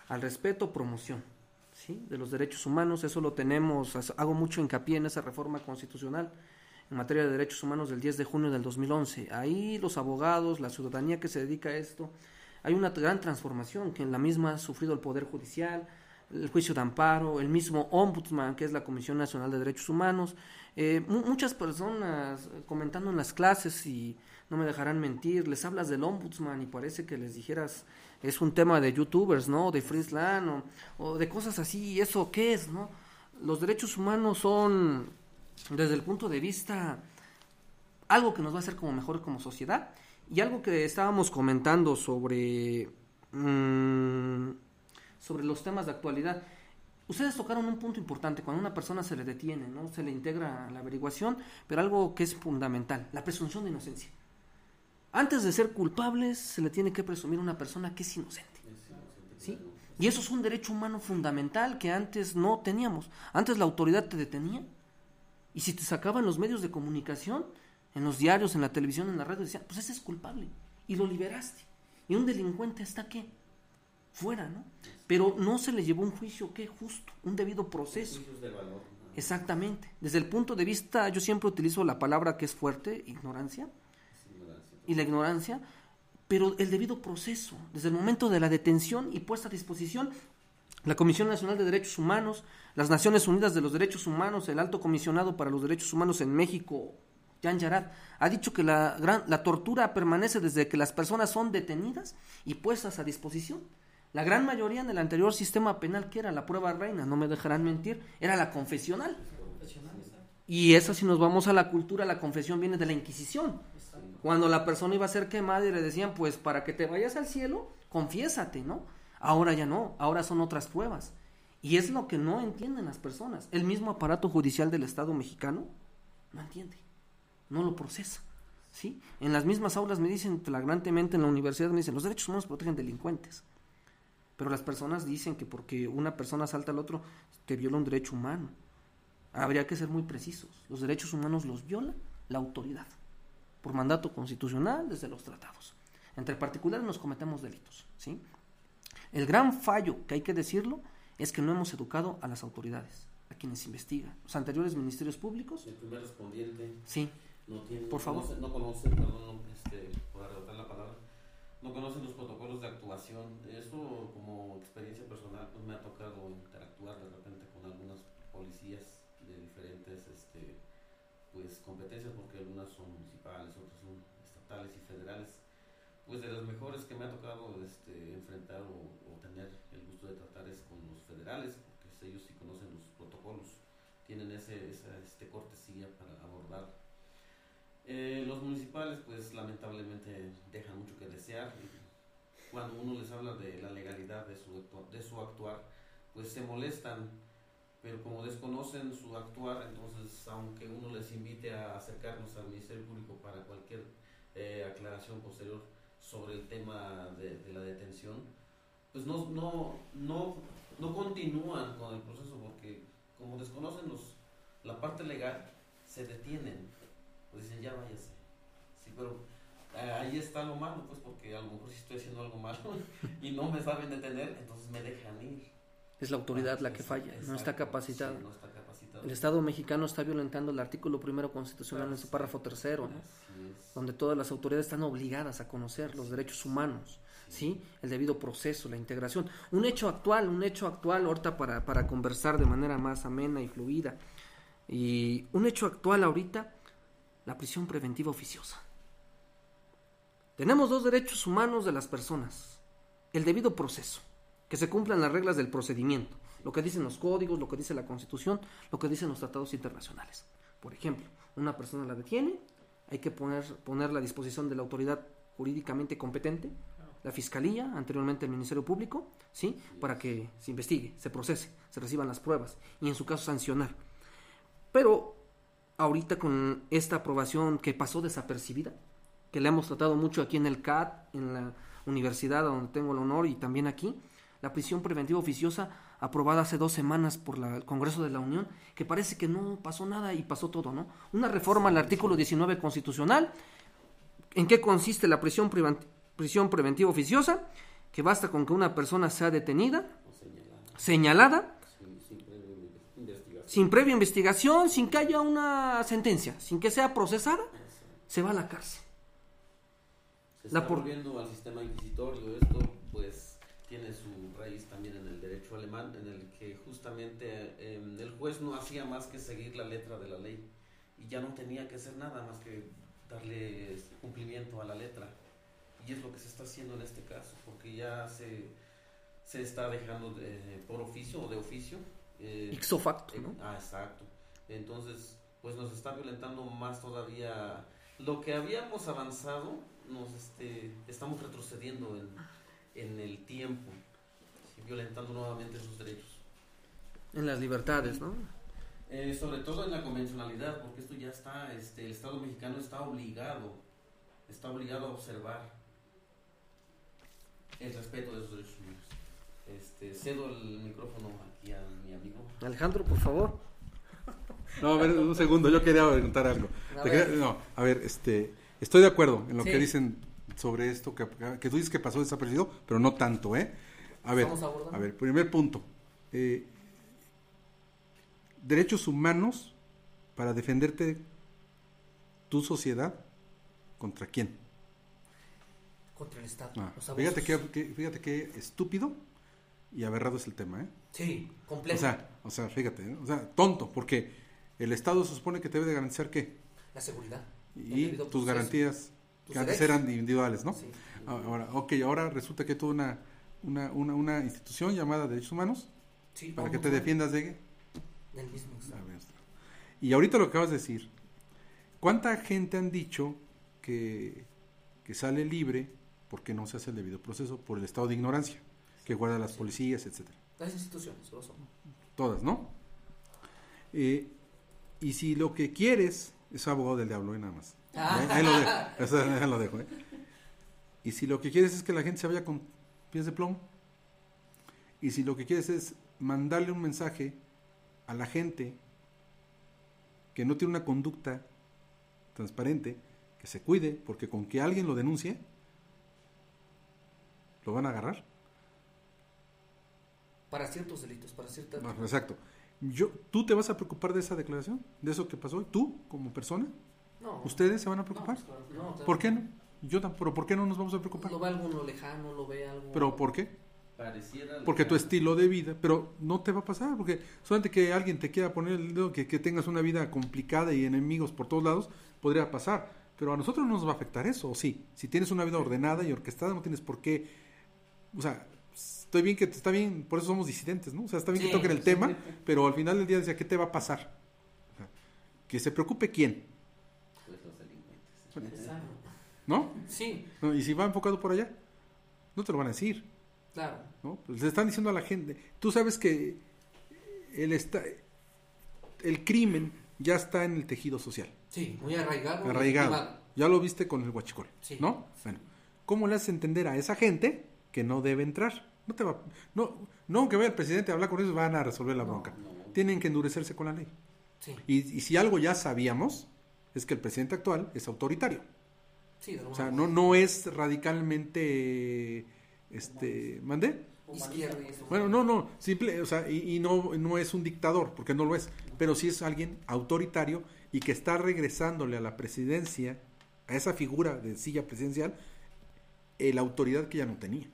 al respeto, promoción ¿sí? de los derechos humanos. Eso lo tenemos, hago mucho hincapié en esa reforma constitucional en materia de derechos humanos del 10 de junio del 2011. Ahí los abogados, la ciudadanía que se dedica a esto, hay una gran transformación que en la misma ha sufrido el Poder Judicial, el juicio de amparo, el mismo ombudsman, que es la Comisión Nacional de Derechos Humanos, eh, muchas personas eh, comentando en las clases y no me dejarán mentir, les hablas del ombudsman y parece que les dijeras es un tema de youtubers, ¿no? De Friesland o, o de cosas así, ¿y eso qué es, no? Los derechos humanos son, desde el punto de vista, algo que nos va a hacer como mejor como sociedad y algo que estábamos comentando sobre, mm, sobre los temas de actualidad. Ustedes tocaron un punto importante, cuando una persona se le detiene, ¿no? Se le integra a la averiguación, pero algo que es fundamental, la presunción de inocencia. Antes de ser culpables, se le tiene que presumir a una persona que es inocente. ¿Sí? Y eso es un derecho humano fundamental que antes no teníamos. Antes la autoridad te detenía y si te sacaban los medios de comunicación, en los diarios, en la televisión, en la radio, decían, pues ese es culpable y lo liberaste. Y un delincuente está qué? Fuera, ¿no? Pero no se le llevó un juicio, ¿qué? Justo, un debido proceso. Exactamente. Desde el punto de vista, yo siempre utilizo la palabra que es fuerte, ignorancia y la ignorancia, pero el debido proceso, desde el momento de la detención y puesta a disposición, la Comisión Nacional de Derechos Humanos, las Naciones Unidas de los Derechos Humanos, el Alto Comisionado para los Derechos Humanos en México, Jan Yarat, ha dicho que la, gran, la tortura permanece desde que las personas son detenidas y puestas a disposición. La gran mayoría en el anterior sistema penal, que era la prueba reina, no me dejarán mentir, era la confesional. Y eso si nos vamos a la cultura, la confesión viene de la Inquisición. Cuando la persona iba a ser quemada y le decían, pues para que te vayas al cielo, confiésate, ¿no? Ahora ya no, ahora son otras pruebas. Y es lo que no entienden las personas. El mismo aparato judicial del Estado mexicano no entiende, no lo procesa. ¿sí? En las mismas aulas me dicen flagrantemente en la universidad, me dicen, los derechos humanos protegen delincuentes. Pero las personas dicen que porque una persona salta al otro, te viola un derecho humano. Habría que ser muy precisos. Los derechos humanos los viola la autoridad por mandato constitucional desde los tratados. Entre particulares nos cometemos delitos, ¿sí? El gran fallo, que hay que decirlo, es que no hemos educado a las autoridades, a quienes investigan. Los anteriores ministerios públicos. El primer respondiente. Sí. No tiene, por favor. No, conocen, perdón, este, rebotar la palabra, no conocen los protocolos de actuación. Esto, como experiencia personal, pues me ha tocado interactuar de repente con algunas policías de diferentes este, pues, competencias, porque algunas son municipales, otras son estatales y federales, pues de las mejores que me ha tocado este, enfrentar o, tener el gusto de tratar es con los federales, porque ellos sí conocen los protocolos, tienen ese, esa este, cortesía para abordar Eh, los municipales, pues lamentablemente dejan mucho que desear. Cuando uno les habla de la legalidad de su, de su actuar, pues se molestan, pero como desconocen su actuar, entonces aunque uno les invite a acercarnos al Ministerio Público para cualquier eh, aclaración posterior sobre el tema de, la detención, pues no, no, no, no continúan con el proceso porque como desconocen los, la parte legal, se detienen, pues dicen ya váyase. Sí, pero eh, ahí está lo malo, pues porque a lo mejor si estoy haciendo algo malo y no me saben detener, entonces me dejan ir. Es la autoridad Ah, la que falla, no está capacitada. El Estado mexicano está violentando el artículo primero constitucional en su párrafo tercero, donde todas las autoridades están obligadas a conocer los derechos humanos, ¿sí? El debido proceso, la integración. Un hecho actual, un hecho actual, ahorita para, para conversar de manera más amena y fluida. Y un hecho actual ahorita, la prisión preventiva oficiosa. Tenemos dos derechos humanos de las personas. El debido proceso, que se cumplan las reglas del procedimiento, lo que dicen los códigos, lo que dice la Constitución, lo que dicen los tratados internacionales. Por ejemplo, una persona la detiene, hay que poner, ponerla a disposición de la autoridad jurídicamente competente, la Fiscalía, anteriormente el Ministerio Público, ¿sí? Para que se investigue, se procese, se reciban las pruebas y en su caso sancionar. Pero ahorita con esta aprobación que pasó desapercibida, que le hemos tratado mucho aquí en el CAT, en la universidad donde tengo el honor y también aquí, la prisión preventiva oficiosa aprobada hace dos semanas por la- el Congreso de la Unión, que parece que no pasó nada y pasó todo, ¿no? Una reforma al artículo 19 constitucional. ¿En qué consiste la prisión, prisión preventiva oficiosa? Que basta con que una persona sea detenida, señalada, señalada, sin, previa investigación. sin previa investigación, sin que haya una sentencia, sin que sea procesada, se va a la cárcel. Se La está por- volviendo al sistema inquisitorio. Esto, pues, tiene su raíz también en el derecho alemán, en el que justamente eh, el juez no hacía más que seguir la letra de la ley y ya no tenía que hacer nada más que darle cumplimiento a la letra. Y es lo que se está haciendo en este caso, porque ya se, se está dejando de- por oficio o de oficio. eh, Ixo facto, eh, ¿no? Ah, exacto. Entonces, pues nos está violentando más todavía. Lo que habíamos avanzado, nos este, estamos retrocediendo en, en el tiempo, sí, violentando nuevamente sus derechos. En las libertades, ¿no? Eh, sobre todo en la convencionalidad, porque esto ya está, este, el Estado mexicano está obligado, está obligado a observar el respeto de sus derechos humanos. Este, cedo el micrófono aquí a mi amigo. Alejandro, por favor. No, a ver, un segundo, yo quería preguntar algo. A quería- no, a ver, este, estoy de acuerdo en lo Sí. que dicen sobre esto, que, que tú dices que pasó desaparecido, pero no tanto, ¿eh? A ver, a ver, primer punto. eh, derechos humanos para defenderte tu sociedad, ¿contra quién? Contra el Estado. Ah, fíjate, que, que- fíjate qué estúpido y aberrado es el tema, ¿eh? Sí, O completo. sea, o sea, fíjate, ¿eh? o sea, tonto, porque el Estado se supone que te debe de garantizar qué? la seguridad. Y tus proceso, garantías, que antes eran individuales, ¿no? Sí. Ah, Ahora, ok, ahora resulta que tú una, una, una, una institución llamada Derechos Humanos Sí, para que te defiendas de... Del mismo ver, Y ahorita lo que acabas de decir, ¿cuánta gente han dicho que, que sale libre porque no se hace el debido proceso por el estado de ignorancia que guardan las policías, etcétera? Las instituciones lo son. Todas, ¿no? Eh, y si lo que quieres es abogado del diablo, ¿eh? nada más. Ah. Ahí, ahí lo dejo, eso, ahí lo dejo, ¿eh? Y si lo que quieres es que la gente se vaya con pies de plomo, y si lo que quieres es mandarle un mensaje a la gente que no tiene una conducta transparente, que se cuide, porque con que alguien lo denuncie, lo van a agarrar. Para ciertos delitos, para ciertas... Exacto. Yo, ¿Tú te vas a preocupar de esa declaración? ¿De eso que pasó? ¿Tú, como persona? No, ¿Ustedes se van a no, preocupar? pues, claro, no, claro. ¿Por qué no? Yo tampoco, pero ¿por qué no nos vamos a preocupar? Lo ve alguno lejano, lo ve algo... ¿Pero por qué? Pareciera Porque tu estilo de vida, pero no te va a pasar, porque solamente que alguien te quiera poner el dedo, que, que tengas una vida complicada y enemigos por todos lados, podría pasar. Pero a nosotros no nos va a afectar eso, ¿o sí? Si tienes una vida ordenada y orquestada, no tienes por qué... O sea, estoy bien que está bien, por eso somos disidentes, ¿no? O sea, está bien Sí, que toquen el sí. tema, pero al final del día decía, ¿qué te va a pasar? O sea, que se preocupe quién. Delincuentes. Sí, ¿no? Y si va enfocado por allá, no te lo van a decir. claro. ¿no? Pues le están diciendo a la gente, tú sabes que el, está, el crimen ya está en el tejido social, Sí, muy arraigado. arraigado. Ya lo viste con el huachicol, Sí. ¿no? Bueno, ¿cómo le haces entender a esa gente que no debe entrar? No te va, no, no aunque vaya el presidente a hablar con ellos van a resolver la No, bronca. no. Tienen que endurecerse con la ley. Sí, Y, y si algo ya sabíamos es que el presidente actual es autoritario. Sí, de O sea, no, no es radicalmente, este, ¿mandé? Izquierdista. Bueno, no, no, simple, o sea, y, y no, no es un dictador, porque no lo es, pero sí es alguien autoritario y que está regresándole a la presidencia, a esa figura de silla presidencial, eh, la autoridad que ya no tenía.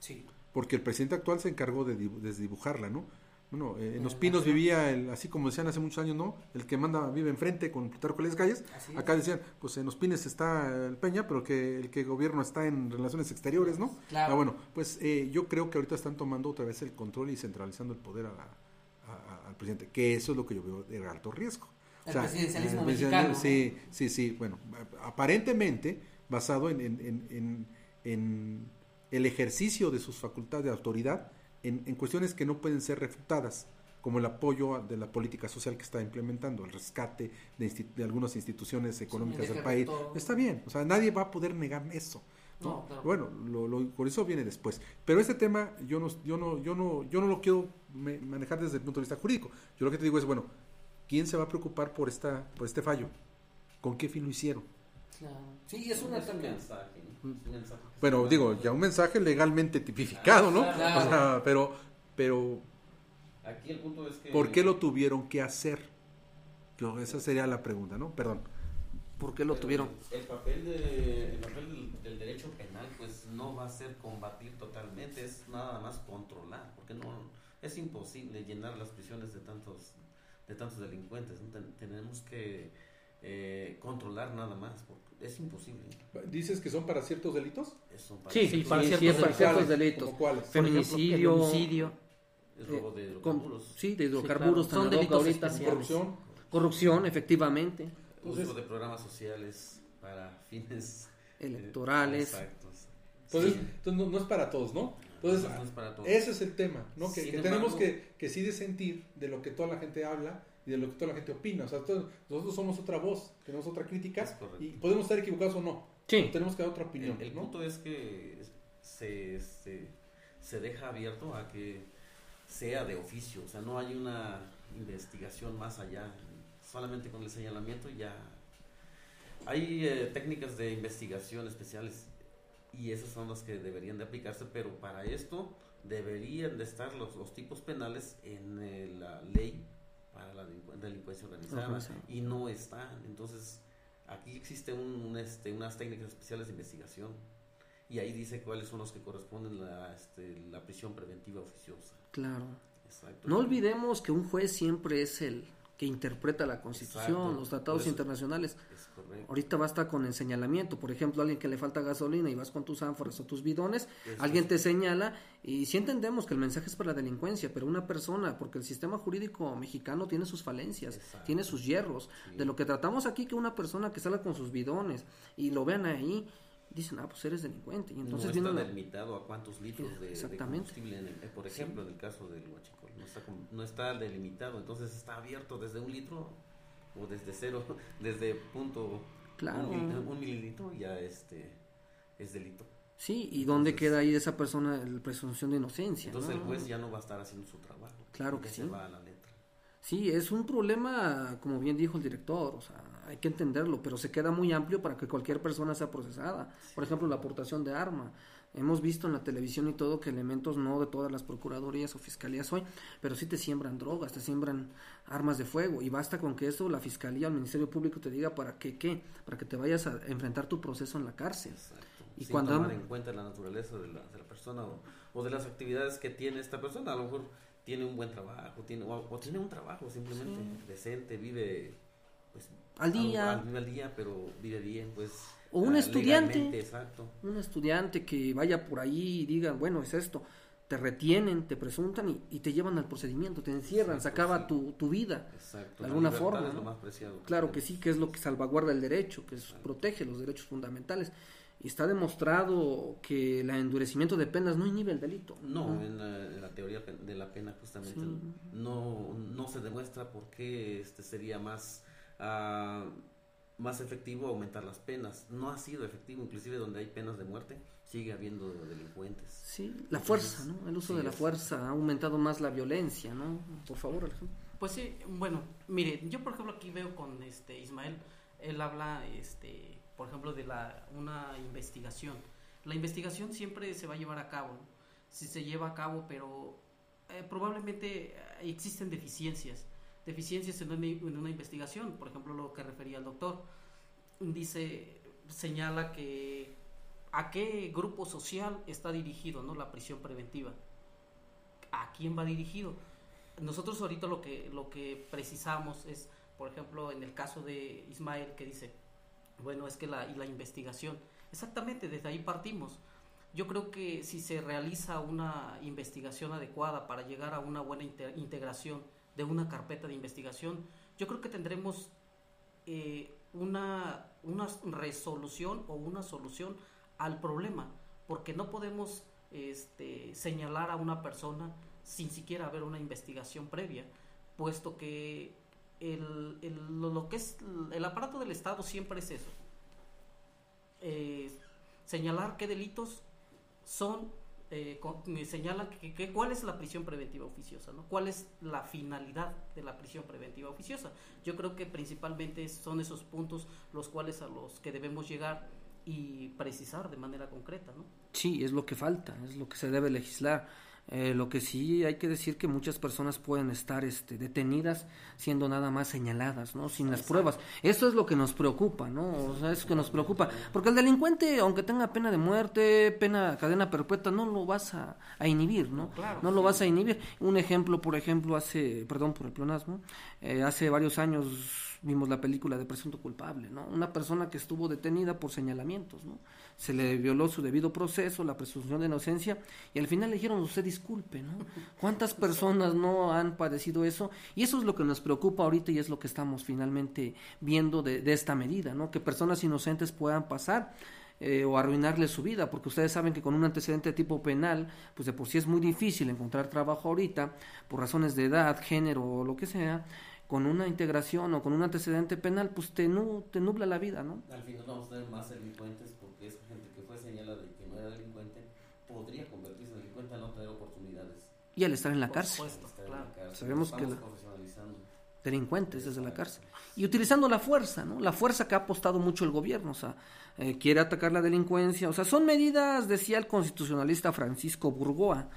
Sí, Porque el presidente actual se encargó de dibu- desdibujarla, ¿no? Bueno, eh, en Los Eh, Pinos ajá. vivía, el, así como decían hace muchos años, ¿no? El que manda vive enfrente con Plutarco Elías Calles. Acá decían, pues en Los Pines está el Peña, pero que el que gobierno está en relaciones exteriores, ¿no? Claro. Ah, bueno, pues eh, yo creo que ahorita están tomando otra vez el control y centralizando el poder a la- a- a- al presidente, que eso es lo que yo veo de alto riesgo. El presidencialismo el mexicano, ¿no? Sí, sí, sí, bueno, aparentemente basado en, en- en- en- en el ejercicio de sus facultades de autoridad en, en cuestiones que no pueden ser refutadas, como el apoyo de la política social que está implementando, el rescate de, de algunas instituciones económicas deje del país. todo. Está bien, o sea, nadie va a poder negar eso. ¿no? No, claro. Bueno, lo, lo- por eso viene después. Pero este tema yo no, yo no, yo no, yo no lo quiero me- manejar desde el punto de vista jurídico. Yo lo que te digo es, bueno, ¿quién se va a preocupar por esta, por este fallo? ¿Con qué fin lo hicieron? Claro. Sí, es una es un también. mensaje, mensaje Bueno, digo, ya un mensaje legalmente tipificado, ¿no? Claro. O sea, pero, pero, Aquí el punto es que... ¿por qué lo tuvieron que hacer? Yo, esa sería la pregunta, ¿no? Perdón. ¿Por qué lo Pero tuvieron? El papel, de, el papel del, del derecho penal pues no va a ser combatir totalmente, es nada más controlar, porque no es imposible llenar las prisiones de tantos de tantos delincuentes, ¿no? Ten- tenemos que eh, controlar nada más, porque es imposible. ¿Dices que son para ciertos delitos? Eso para Sí, ciertos para sí, ciertos, sí, para ciertos delitos. ¿Como cuáles? Feminicidio, el homicidio. es robo de con- hidrocarburos, sí, de hidrocarburos. Sí, claro. Son delitos ahorita. especiales. Corrupción. Corrupción, efectivamente. uso Entonces- de programas sociales para fines eh, Electorales. exactos. Entonces, Sí. entonces no, no es para todos, ¿no? Entonces, No es para todos. ese es el tema, ¿no? Que, que embargo- tenemos que, que sí de sentir de lo que toda la gente habla y de lo que toda la gente opina. O sea, todos- nosotros somos otra voz, tenemos otra crítica y podemos estar equivocados o no. Sí. pero tenemos que dar otra opinión, El, el ¿no? punto es que se, se, se deja abierto a que sea de oficio, o sea, no hay una investigación más allá, solamente con el señalamiento ya hay eh, técnicas de investigación especiales y esas son las que deberían de aplicarse, pero para esto deberían de estar los, los tipos penales en eh, la ley para la delincu- delincuencia organizada y no están, entonces aquí existe un, un, este, unas técnicas especiales de investigación y ahí dice cuáles son los que corresponden a la, este, la prisión preventiva oficiosa. Claro. Exacto. No olvidemos que un juez siempre es el que interpreta la Constitución, Exacto. los tratados internacionales. Ahorita basta con el señalamiento. Por ejemplo, alguien que le falta gasolina y vas con tus ánforas o tus bidones, alguien te señala y sí entendemos que el mensaje es para la delincuencia, pero una persona, porque el sistema jurídico mexicano tiene sus falencias, Exacto. tiene sus hierros. Sí. De lo que tratamos aquí, que una persona que salga con sus bidones y lo vean ahí, dicen, ah, pues eres delincuente. Y entonces no viene está la- delimitado a cuántos litros de, combustible, en el- eh, por ejemplo, en el caso del huachicol, no está, no está delimitado, entonces está abierto desde un litro o desde cero, desde punto Claro. un, mil- un mililitro ya este es delito. Sí, y dónde Entonces- queda ahí esa persona la presunción de inocencia. Entonces ¿no? el juez ya no va a estar haciendo su trabajo. Claro que se sí. va a la letra. Sí, es un problema, como bien dijo el director, o sea, hay que entenderlo, pero se queda muy amplio para que cualquier persona sea procesada. Por ejemplo, la aportación de arma. Hemos visto en la televisión y todo que elementos no de todas las procuradurías o fiscalías hoy, pero sí te siembran drogas, te siembran armas de fuego y basta con que eso la fiscalía o el Ministerio Público te diga para que qué, para que te vayas a enfrentar tu proceso en la cárcel. Exacto. Y Sin cuando tomar en cuenta la naturaleza de la, de la persona o, o de las actividades que tiene esta persona. A lo mejor tiene un buen trabajo, tiene, o, o tiene un trabajo simplemente decente, vive pues, Al día. Al, al día, pero vive bien, pues. O un ah, estudiante. Exacto. un estudiante que vaya por ahí y diga, bueno, es esto, te retienen, te presuntan y, y te llevan al procedimiento, te encierran, se Exacto, acaba sí. tu, tu vida. Exacto. De alguna forma, es lo ¿no? más preciado. Claro que sí, que es lo que salvaguarda el derecho, que es- protege los derechos fundamentales. y está demostrado que el endurecimiento de penas no inhibe el delito. No, en la, teoría de la pena justamente no, no se demuestra por qué este sería más, uh, más efectivo aumentar las penas. No ha sido efectivo, inclusive donde hay penas de muerte sigue habiendo delincuentes. Sí, la fuerza, ¿no? El uso de la fuerza ha aumentado más la violencia, ¿no? Por favor, Alejandro. Pues sí, bueno, mire, yo por ejemplo aquí veo con este Ismael, él habla este por ejemplo, de la, una investigación. La investigación siempre se va a llevar a cabo, si se lleva a cabo, pero eh, probablemente existen deficiencias, deficiencias en una, investigación, por ejemplo, lo que refería el doctor, dice, señala que a qué grupo social está dirigido, ¿no? La prisión preventiva. ¿A quién va dirigido? Nosotros ahorita lo que, lo que precisamos es, por ejemplo, en el caso de Ismael, que dice, bueno, es que la, y la investigación, exactamente, desde ahí partimos. Yo creo que si se realiza una investigación adecuada para llegar a una buena integración de una carpeta de investigación, yo creo que tendremos eh, una, una resolución o una solución al problema, porque no podemos este, señalar a una persona sin siquiera haber una investigación previa, puesto que el, el, lo que es el aparato del Estado siempre es eso. Eh, señalar qué delitos son, eh, señalan que, cuál es la prisión preventiva oficiosa, ¿no? cuál es la finalidad de la prisión preventiva oficiosa. Yo creo que principalmente son esos puntos los cuales a los que debemos llegar y precisar de manera concreta. ¿no? Sí, es lo que falta, es lo que se debe legislar eh, lo que sí hay que decir que muchas personas pueden estar este, detenidas siendo nada más señaladas, ¿no? Sin las pruebas. Eso es lo que nos preocupa, ¿no? O sea, es que nos preocupa. Porque el delincuente, aunque tenga pena de muerte, pena, cadena perpetua, no lo vas a, inhibir, ¿no? no lo vas a inhibir. Un ejemplo, por ejemplo, hace, perdón por el plonasmo, eh, hace varios años vimos la película de Presunto Culpable, ¿no? Una persona que estuvo detenida por señalamientos, ¿no? Se le violó su debido proceso, la presunción de inocencia, y al final le dijeron, usted disculpe, ¿no? ¿Cuántas personas no han padecido eso? Y eso es lo que nos preocupa ahorita y es lo que estamos finalmente viendo de, de esta medida, ¿no? Que personas inocentes puedan pasar eh, o arruinarle su vida, porque ustedes saben que con un antecedente de tipo penal, pues de por sí es muy difícil encontrar trabajo ahorita, por razones de edad, género o lo que sea, con una integración o con un antecedente penal, pues te, te nubla la vida, ¿no? Al final vamos a tener más delincuentes esa gente que fue señalada de que no era delincuente podría convertirse en delincuente al no tener oportunidades. Y al estar en la cárcel. Sabemos que delincuentes desde la cárcel. Y utilizando la fuerza, ¿no? La fuerza que ha apostado mucho el gobierno, o sea, eh, quiere atacar la delincuencia, o sea, son medidas, decía el constitucionalista Francisco Burgoa,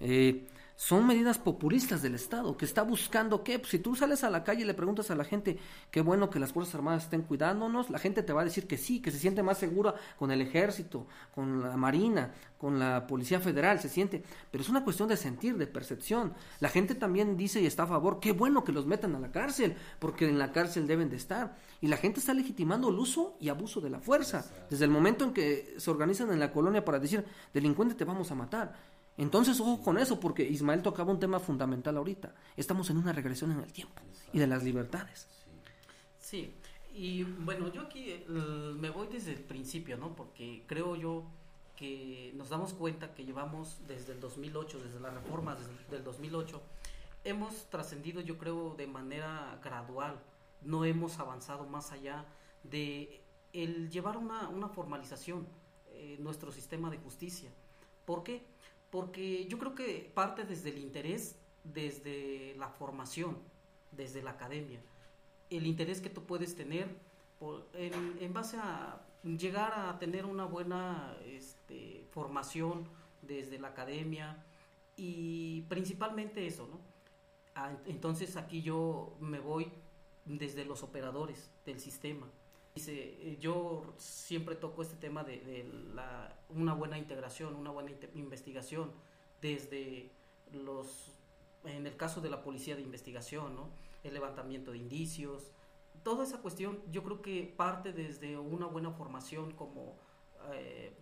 eh, son medidas populistas del Estado, que está buscando que, pues, si tú sales a la calle y le preguntas a la gente qué bueno que las Fuerzas Armadas estén cuidándonos, la gente te va a decir que sí, que se siente más segura con el ejército, con la Marina, con la Policía Federal, se siente, pero es una cuestión de sentir, de percepción. La gente también dice y está a favor, qué bueno que los metan a la cárcel, porque en la cárcel deben de estar. Y la gente está legitimando el uso y abuso de la fuerza, desde el momento en que se organizan en la colonia para decir, delincuente te vamos a matar entonces, ojo con eso, porque Ismael tocaba un tema fundamental ahorita. Estamos en una regresión en el tiempo y de las libertades. Sí, y bueno, yo aquí eh, me voy desde el principio, ¿no? Porque creo yo que nos damos cuenta que llevamos desde el 2008, desde la reforma del 2008, hemos trascendido, yo creo, de manera gradual. No hemos avanzado más allá de el llevar una, una formalización eh, nuestro sistema de justicia. ¿Por qué? Porque yo creo que parte desde el interés, desde la formación, desde la academia, el interés que tú puedes tener en, base a llegar a tener una buena este, formación desde la academia y principalmente eso, ¿no? Ah, entonces aquí yo me voy desde los operadores del sistema, Dice, eh, yo siempre toco este tema de, una buena integración, una buena investigación, desde los, en el caso de la policía de investigación, ¿no? el levantamiento de indicios, toda esa cuestión yo creo que parte desde una buena formación como eh,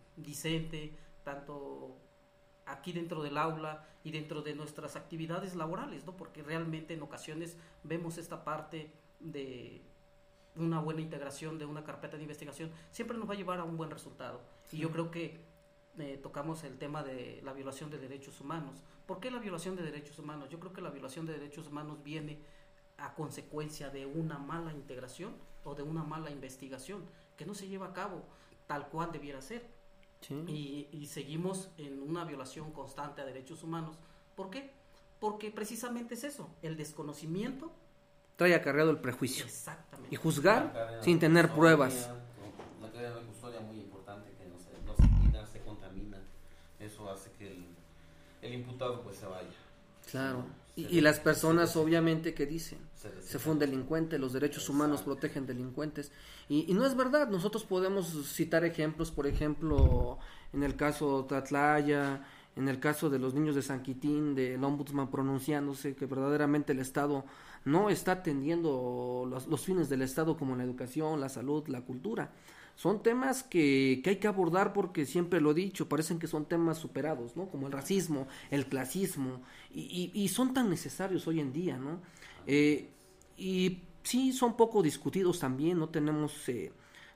tanto aquí dentro del aula y dentro de nuestras actividades laborales, ¿no? porque realmente en ocasiones vemos esta parte de una buena integración de una carpeta de investigación siempre nos va a llevar a un buen resultado. Y yo creo que eh, tocamos el tema de la violación de derechos humanos. ¿Por qué la violación de derechos humanos? Yo creo que la violación de derechos humanos viene a consecuencia de una mala integración o de una mala investigación que no se lleva a cabo tal cual debiera ser. Y, y, seguimos en una violación constante a derechos humanos. ¿Por qué? Porque precisamente es eso, el desconocimiento. Trae acarreado el prejuicio. Exactamente. Y juzgar sin tener pruebas. Una cadena de custodia muy importante que no se, no se quita, se contamina. Eso hace que el, el imputado pues se vaya. Claro. Y, y, las personas obviamente que dicen, se, fue un delincuente, los derechos humanos protegen delincuentes. Y, y, no es verdad, nosotros podemos citar ejemplos, por ejemplo, en el caso Tatlaya, en el caso de los niños de San Quitín, del ombudsman pronunciándose que verdaderamente el Estado no está atendiendo los, los fines del Estado como la educación, la salud, la cultura son temas que, que, hay que abordar porque siempre lo he dicho, parecen que son temas superados, ¿no? Como el racismo, el clasismo, y, y, son tan necesarios hoy en día, ¿no? Eh, y sí, son poco discutidos también, no tenemos eh,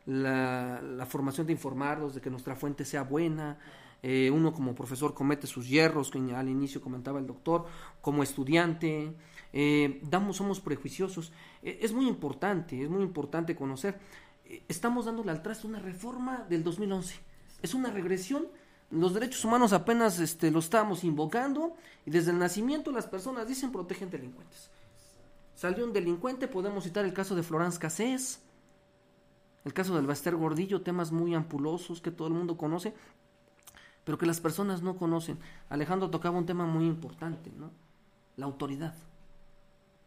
la, la, formación de informarlos, de que nuestra fuente sea buena. Eh, uno como profesor comete sus hierros, que al inicio comentaba el doctor, como estudiante, eh, damos, somos prejuiciosos. es muy importante, es muy importante conocer estamos dándole al traste una reforma del 2011. Es una regresión. Los derechos humanos apenas este, lo estamos invocando y desde el nacimiento las personas dicen protegen delincuentes. Salió un delincuente, podemos citar el caso de Florence Cassés, el caso del Baster Gordillo, temas muy ampulosos que todo el mundo conoce, pero que las personas no conocen. Alejandro tocaba un tema muy importante, ¿no? La autoridad.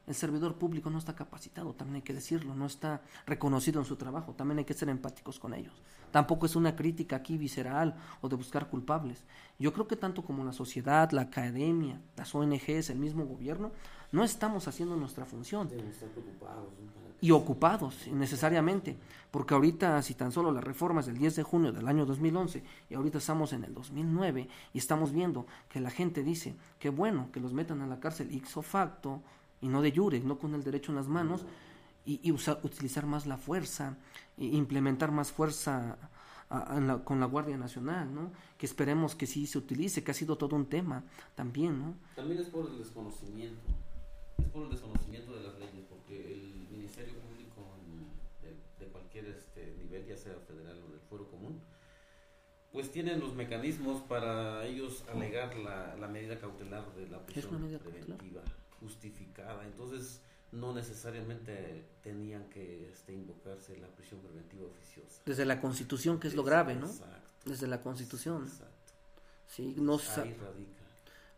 El servidor público no está capacitado, también hay que decirlo, no está reconocido en su trabajo, también hay que ser empáticos con ellos. Tampoco es una crítica aquí visceral o de buscar culpables. Yo creo que tanto como la sociedad, la academia, las ONGs, el mismo gobierno, no estamos haciendo nuestra función. Y ocupados, necesariamente, porque ahorita, si tan solo las reformas del 10 de junio del año 2011, y ahorita estamos en el 2009, y estamos viendo que la gente dice que bueno, que los metan a la cárcel ixo facto, y no de jure, no con el derecho en las manos, y, y usar, utilizar más la fuerza, e implementar más fuerza a, a la, con la Guardia Nacional, ¿no? Que esperemos que sí se utilice, que ha sido todo un tema también, ¿no? También es por el desconocimiento, es por el desconocimiento de las leyes, porque el Ministerio Público de, de cualquier este nivel, ya sea federal o del fuero común, pues tienen los mecanismos para ellos alegar la, la medida cautelar de la prisión preventiva. Cautelar? justificada. Entonces, no necesariamente tenían que este, invocarse la prisión preventiva oficiosa. Desde la Constitución, que es lo grave, ¿no? Exacto. Desde la Constitución. Exacto. Sí, no Ahí radica.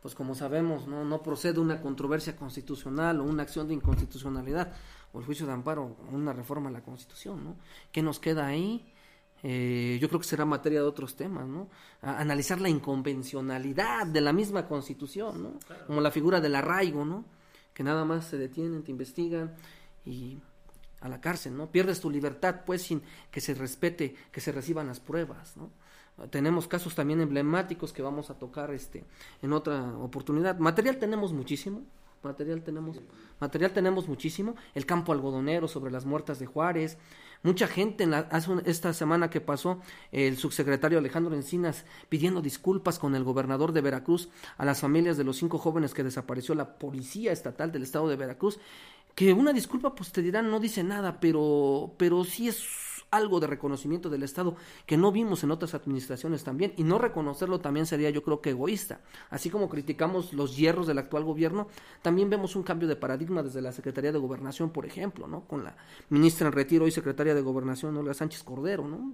Pues como sabemos, no, no procede una controversia constitucional o una acción de inconstitucionalidad o el juicio de amparo, una reforma a la Constitución, ¿no? ¿Qué nos queda ahí? Eh, yo creo que será materia de otros temas, ¿no? A analizar la inconvencionalidad de la misma Constitución, ¿no? Claro. Como la figura del arraigo, ¿no? que nada más se detienen, te investigan y a la cárcel, ¿no? Pierdes tu libertad, pues, sin que se respete, que se reciban las pruebas, ¿no? Tenemos casos también emblemáticos que vamos a tocar este en otra oportunidad. Material tenemos muchísimo, material tenemos material tenemos muchísimo el campo algodonero sobre las muertas de Juárez mucha gente en la, hace un, esta semana que pasó el subsecretario Alejandro Encinas pidiendo disculpas con el gobernador de Veracruz a las familias de los cinco jóvenes que desapareció la policía estatal del estado de Veracruz que una disculpa pues te dirán no dice nada pero pero sí es algo de reconocimiento del Estado que no vimos en otras administraciones también y no reconocerlo también sería yo creo que egoísta. Así como criticamos los hierros del actual gobierno, también vemos un cambio de paradigma desde la Secretaría de Gobernación, por ejemplo, ¿no? Con la ministra en retiro y secretaria de Gobernación, Olga Sánchez Cordero, ¿no?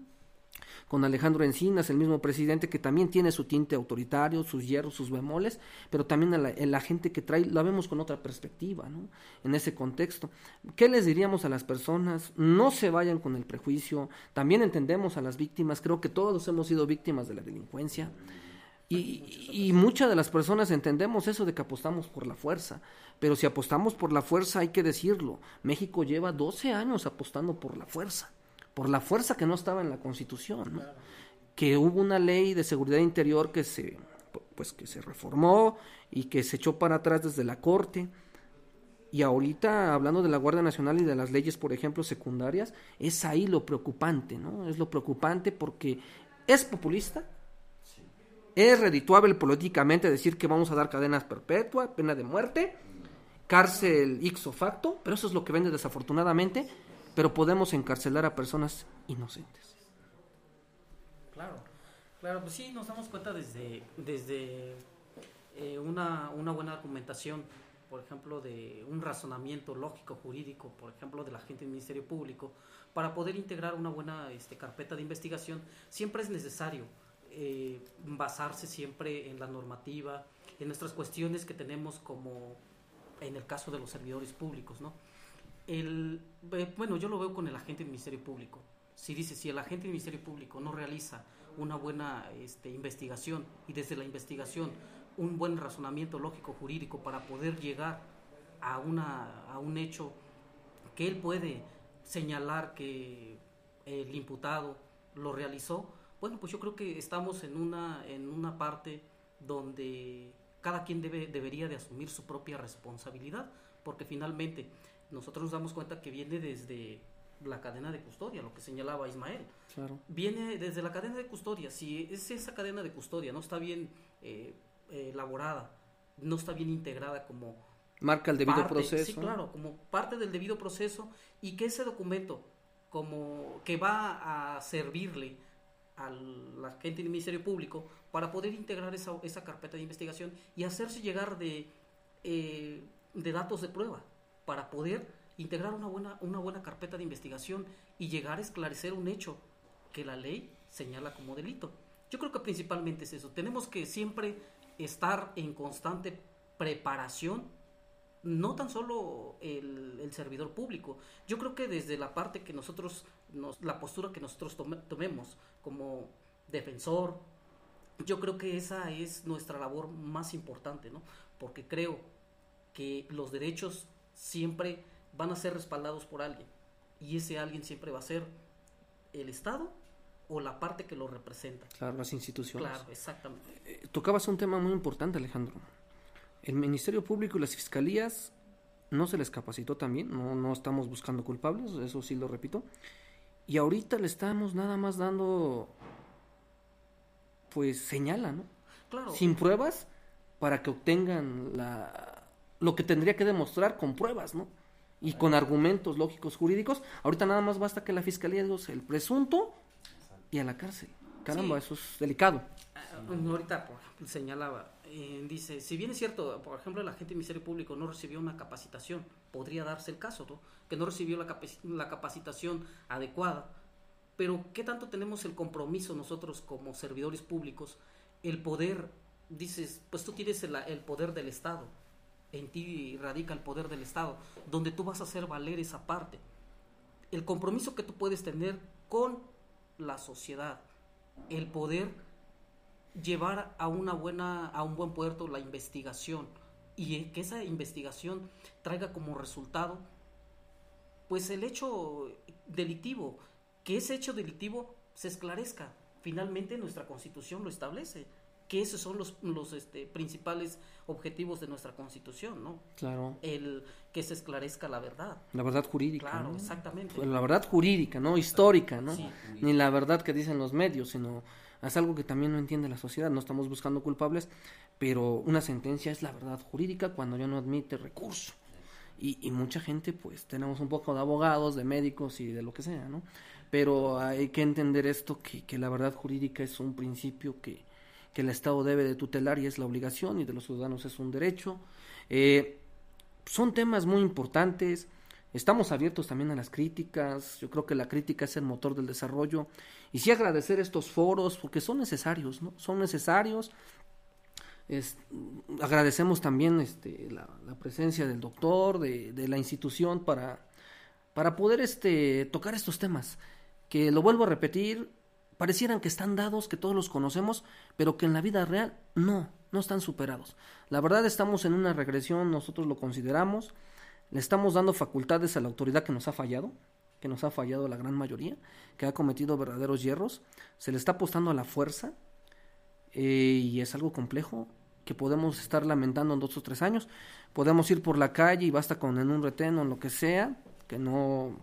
Con Alejandro Encinas, el mismo presidente que también tiene su tinte autoritario, sus hierros, sus bemoles, pero también la, gente que trae, la vemos con otra perspectiva, ¿no? En ese contexto. ¿Qué les diríamos a las personas? No se vayan con el prejuicio, también entendemos a las víctimas, creo que todos hemos sido víctimas de la delincuencia. Y, y, muchas de las personas entendemos eso de que apostamos por la fuerza, pero si apostamos por la fuerza hay que decirlo, México lleva 12 años apostando por la fuerza por la fuerza que no estaba en la Constitución, que hubo una ley de seguridad interior que se pues que se reformó y que se echó para atrás desde la Corte. Y ahorita, hablando de la Guardia Nacional y de las leyes, por ejemplo, secundarias, es ahí lo preocupante, ¿no? Es lo preocupante porque es populista, es redituable políticamente decir que vamos a dar cadenas perpetuas, pena de muerte, cárcel ixo facto, pero eso es lo que vende desafortunadamente, pero podemos encarcelar a personas inocentes. Claro, claro, pues sí, nos damos cuenta desde, desde eh, una, una buena argumentación, por ejemplo, de un razonamiento lógico, jurídico, por ejemplo, de la gente del Ministerio Público, para poder integrar una buena este, carpeta de investigación, siempre es necesario eh, basarse siempre en la normativa, en nuestras cuestiones que tenemos como en el caso de los servidores públicos, ¿no? El, eh, bueno, yo lo veo con el agente del Ministerio Público. Si dice, si el agente del Ministerio Público no realiza una buena este, investigación y desde la investigación un buen razonamiento lógico jurídico para poder llegar a, una, a un hecho que él puede señalar que el imputado lo realizó, bueno, pues yo creo que estamos en una, en una parte donde cada quien debe, debería de asumir su propia responsabilidad, porque finalmente nosotros nos damos cuenta que viene desde la cadena de custodia, lo que señalaba Ismael. Claro. Viene desde la cadena de custodia. Si es esa cadena de custodia no está bien eh, elaborada, no está bien integrada como... Marca el debido parte, proceso. Sí, claro, como parte del debido proceso y que ese documento como que va a servirle a la gente del Ministerio Público para poder integrar esa, esa carpeta de investigación y hacerse llegar de, eh, de datos de prueba para poder integrar una buena, una buena carpeta de investigación y llegar a esclarecer un hecho que la ley señala como delito. Yo creo que principalmente es eso. Tenemos que siempre estar en constante preparación, no tan solo el, el servidor público. Yo creo que desde la parte que nosotros, nos, la postura que nosotros tome, tomemos como defensor, yo creo que esa es nuestra labor más importante, ¿no? Porque creo que los derechos siempre van a ser respaldados por alguien y ese alguien siempre va a ser el Estado o la parte que lo representa. Claro, las instituciones. Claro, exactamente. Eh, tocabas un tema muy importante, Alejandro. El Ministerio Público y las fiscalías no se les capacitó también, no, no estamos buscando culpables, eso sí lo repito. Y ahorita le estamos nada más dando, pues señala, ¿no? Claro. Sin pruebas para que obtengan la, lo que tendría que demostrar con pruebas, ¿no? Y con argumentos lógicos jurídicos. Ahorita nada más basta que la fiscalía diga el presunto y a la cárcel. Caramba, Sí. eso es delicado. Ah, Ahorita por ejemplo, señalaba, eh, dice, si bien es cierto, por ejemplo, la gente del Ministerio Público no recibió una capacitación, podría darse el caso, ¿no? Que no recibió la, capaci- la capacitación adecuada, pero ¿qué tanto tenemos el compromiso nosotros como servidores públicos, el poder, dices, pues tú tienes el, el poder del Estado, en ti radica el poder del Estado, donde tú vas a hacer valer esa parte. El compromiso que tú puedes tener con la sociedad, el poder llevar a una buena a un buen puerto la investigación y que esa investigación traiga como resultado pues el hecho delictivo que ese hecho delictivo se esclarezca finalmente nuestra constitución lo establece que esos son los, los este, principales objetivos de nuestra constitución no Claro. el que se esclarezca la verdad La verdad jurídica. claro ¿no? exactamente La verdad jurídica, no histórica, ¿no? Sí. Ni la verdad que dicen los medios, sino es algo que también no entiende la sociedad. No estamos buscando culpables, pero una sentencia es la verdad jurídica cuando ya no admite recurso. Y, y mucha gente, pues, tenemos un poco de abogados, de médicos y de lo que sea, ¿no? Pero hay que entender esto, que, que la verdad jurídica es un principio que, que el Estado debe de tutelar y es la obligación, y de los ciudadanos es un derecho. Eh, son temas muy importantes. Estamos abiertos también a las críticas. Yo creo que la crítica es el motor del desarrollo. Y sí agradecer estos foros porque son necesarios, ¿no? Son necesarios. Es- agradecemos también este, la, la presencia del doctor, de, de la institución para, para poder este, tocar estos temas. Que lo vuelvo a repetir, parecieran que están dados, que todos los conocemos, pero que en la vida real no, no están superados. La verdad estamos en una regresión, nosotros lo consideramos, le estamos dando facultades a la autoridad que nos ha fallado, que nos ha fallado la gran mayoría, que ha cometido verdaderos hierros, se le está apostando a la fuerza eh, y es algo complejo que podemos estar lamentando en dos o tres años. Podemos ir por la calle y basta con en un retén o en lo que sea, que no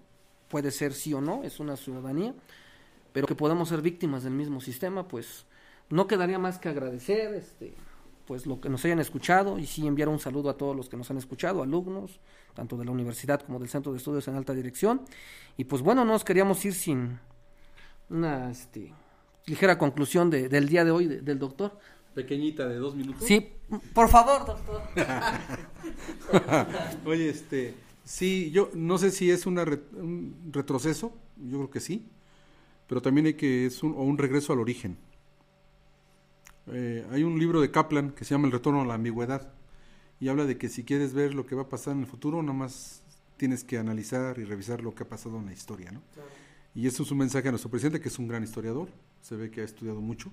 puede ser sí o no, es una ciudadanía, pero que podemos ser víctimas del mismo sistema, pues no quedaría más que agradecer este pues lo que nos hayan escuchado y sí enviar un saludo a todos los que nos han escuchado, alumnos, tanto de la universidad como del Centro de Estudios en Alta Dirección. Y pues bueno, no nos queríamos ir sin una este, ligera conclusión de, del día de hoy del doctor. Pequeñita, de dos minutos. Sí, por favor, doctor. Oye, este, sí, yo no sé si es una un retroceso, yo creo que sí, pero también hay que, es un, o un regreso al origen eh, hay un libro de Kaplan que se llama El retorno a la ambigüedad y habla de que si quieres ver lo que va a pasar en el futuro, nada más tienes que analizar y revisar lo que ha pasado en la historia, ¿no? Y eso es un mensaje a nuestro presidente, que es un gran historiador, se ve que ha estudiado mucho,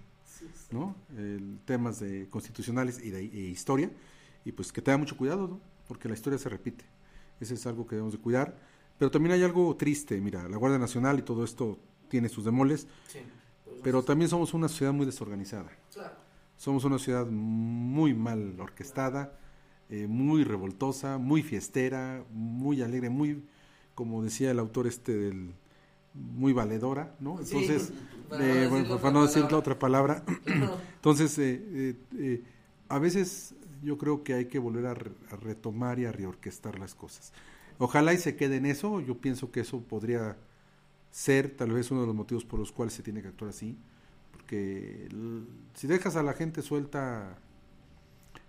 ¿no? El, temas de constitucionales y de e historia, y pues que tenga mucho cuidado, ¿no? Porque la historia se repite. Ese es algo que debemos de cuidar. Pero también hay algo triste, mira, la Guardia Nacional y todo esto tiene sus demoles, pero también somos una sociedad muy desorganizada. Claro. Somos una ciudad muy mal orquestada, eh, muy revoltosa, muy fiestera, muy alegre, muy, como decía el autor este del muy valedora, ¿no? Entonces, eh, bueno, para no decir la otra palabra, entonces, eh, eh, a veces yo creo que hay que volver a, a, retomar y a reorquestar las cosas. Ojalá y se quede en eso, yo pienso que eso podría ser tal vez uno de los motivos por los cuales se tiene que actuar así que si dejas a la gente suelta,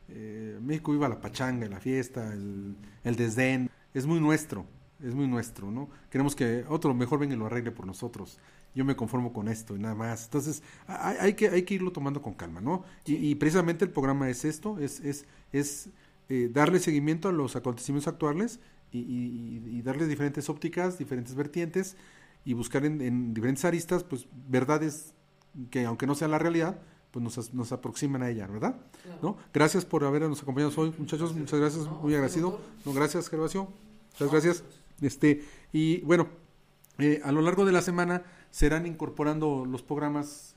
eh, México viva la pachanga, la fiesta, el, el, desdén, es muy nuestro, es muy nuestro, ¿no? Queremos que otro mejor venga y lo arregle por nosotros. Yo me conformo con esto y nada más. Entonces, hay, hay que, hay que irlo tomando con calma, ¿no? Y, precisamente el programa es esto, es, es, es eh, darle seguimiento a los acontecimientos actuales y, y, darle diferentes ópticas, diferentes vertientes y buscar en, en diferentes aristas, pues, verdades que aunque no sea la realidad, pues nos, nos aproximan a ella, ¿verdad? ¿No? Gracias por habernos acompañado hoy, muchachos, muchas gracias, muy agradecido. No, gracias, Gervasio. Muchas gracias. Este, y bueno, eh, a lo largo de la semana serán incorporando los programas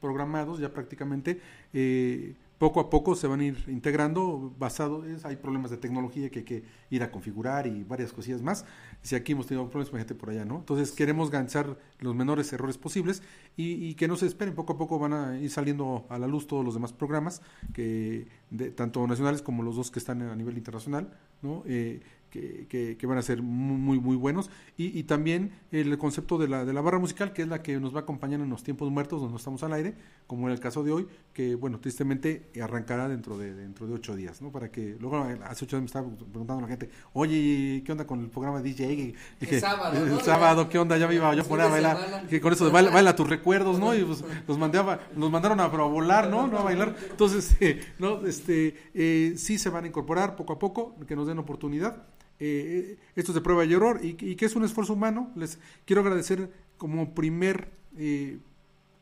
programados ya prácticamente. Eh, poco a poco se van a ir integrando, basado, es, hay problemas de tecnología que hay que ir a configurar y varias cosillas más. Si aquí hemos tenido problemas, gente por allá, ¿no? Entonces queremos ganchar los menores errores posibles y, que no se esperen, poco a poco van a ir saliendo a la luz todos los demás programas, que de, tanto nacionales como los dos que están a nivel internacional, ¿no? Eh, que, que, van a ser muy, muy buenos. Y, y, también el concepto de la, de la barra musical, que es la que nos va a acompañar en los tiempos muertos, donde estamos al aire, como en el caso de hoy, que, bueno, tristemente arrancará dentro de, dentro de ocho días, ¿no? Para que, luego hace ocho días me estaba preguntando la gente, oye, ¿qué onda con el programa DJ? dije, el sábado, el, sábado, ¿qué onda? Ya me iba yo a poner a bailar, que con eso de baila, tus recuerdos, ¿no? Y pues nos, mandé nos mandaron a, a, volar, ¿no? No a bailar. Entonces, eh, ¿no? Este, eh, sí se van a incorporar poco a poco, que nos den oportunidad. Eh, esto es de prueba y error y, que es un esfuerzo humano. Les quiero agradecer como primer, eh,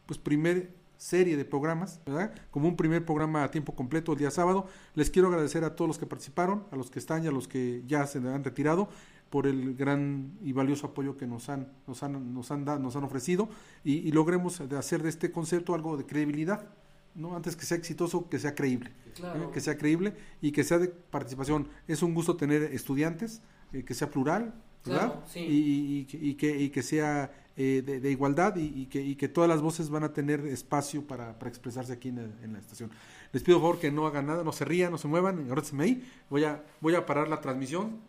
pues primer serie de programas, ¿verdad? Como un primer programa a tiempo completo el día sábado. Les quiero agradecer a todos los que participaron, a los que están y a los que ya se han retirado por el gran y valioso apoyo que nos han, nos han, nos han, nos han ofrecido y, y logremos hacer de este concepto algo de credibilidad ¿no? Antes que sea exitoso, que sea creíble. ¿eh? Que sea creíble y que sea de participación. Es un gusto tener estudiantes, eh, que sea plural, ¿verdad? y, y, que, y que sea eh, de, igualdad y, que, y que todas las voces van a tener espacio para, para expresarse aquí en, la estación. Les pido por favor que no hagan nada, no se rían, no se muevan, ahora se me ahí. Voy a, voy a parar la transmisión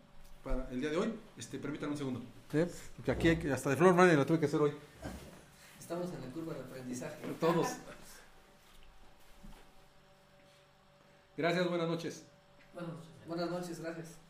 para el día de hoy. Este, permítanme un segundo. Porque aquí hasta de Flor la tuve que hacer hoy. Estamos en la curva de aprendizaje. Todos. Gracias, buenas noches. Buenas noches, gracias.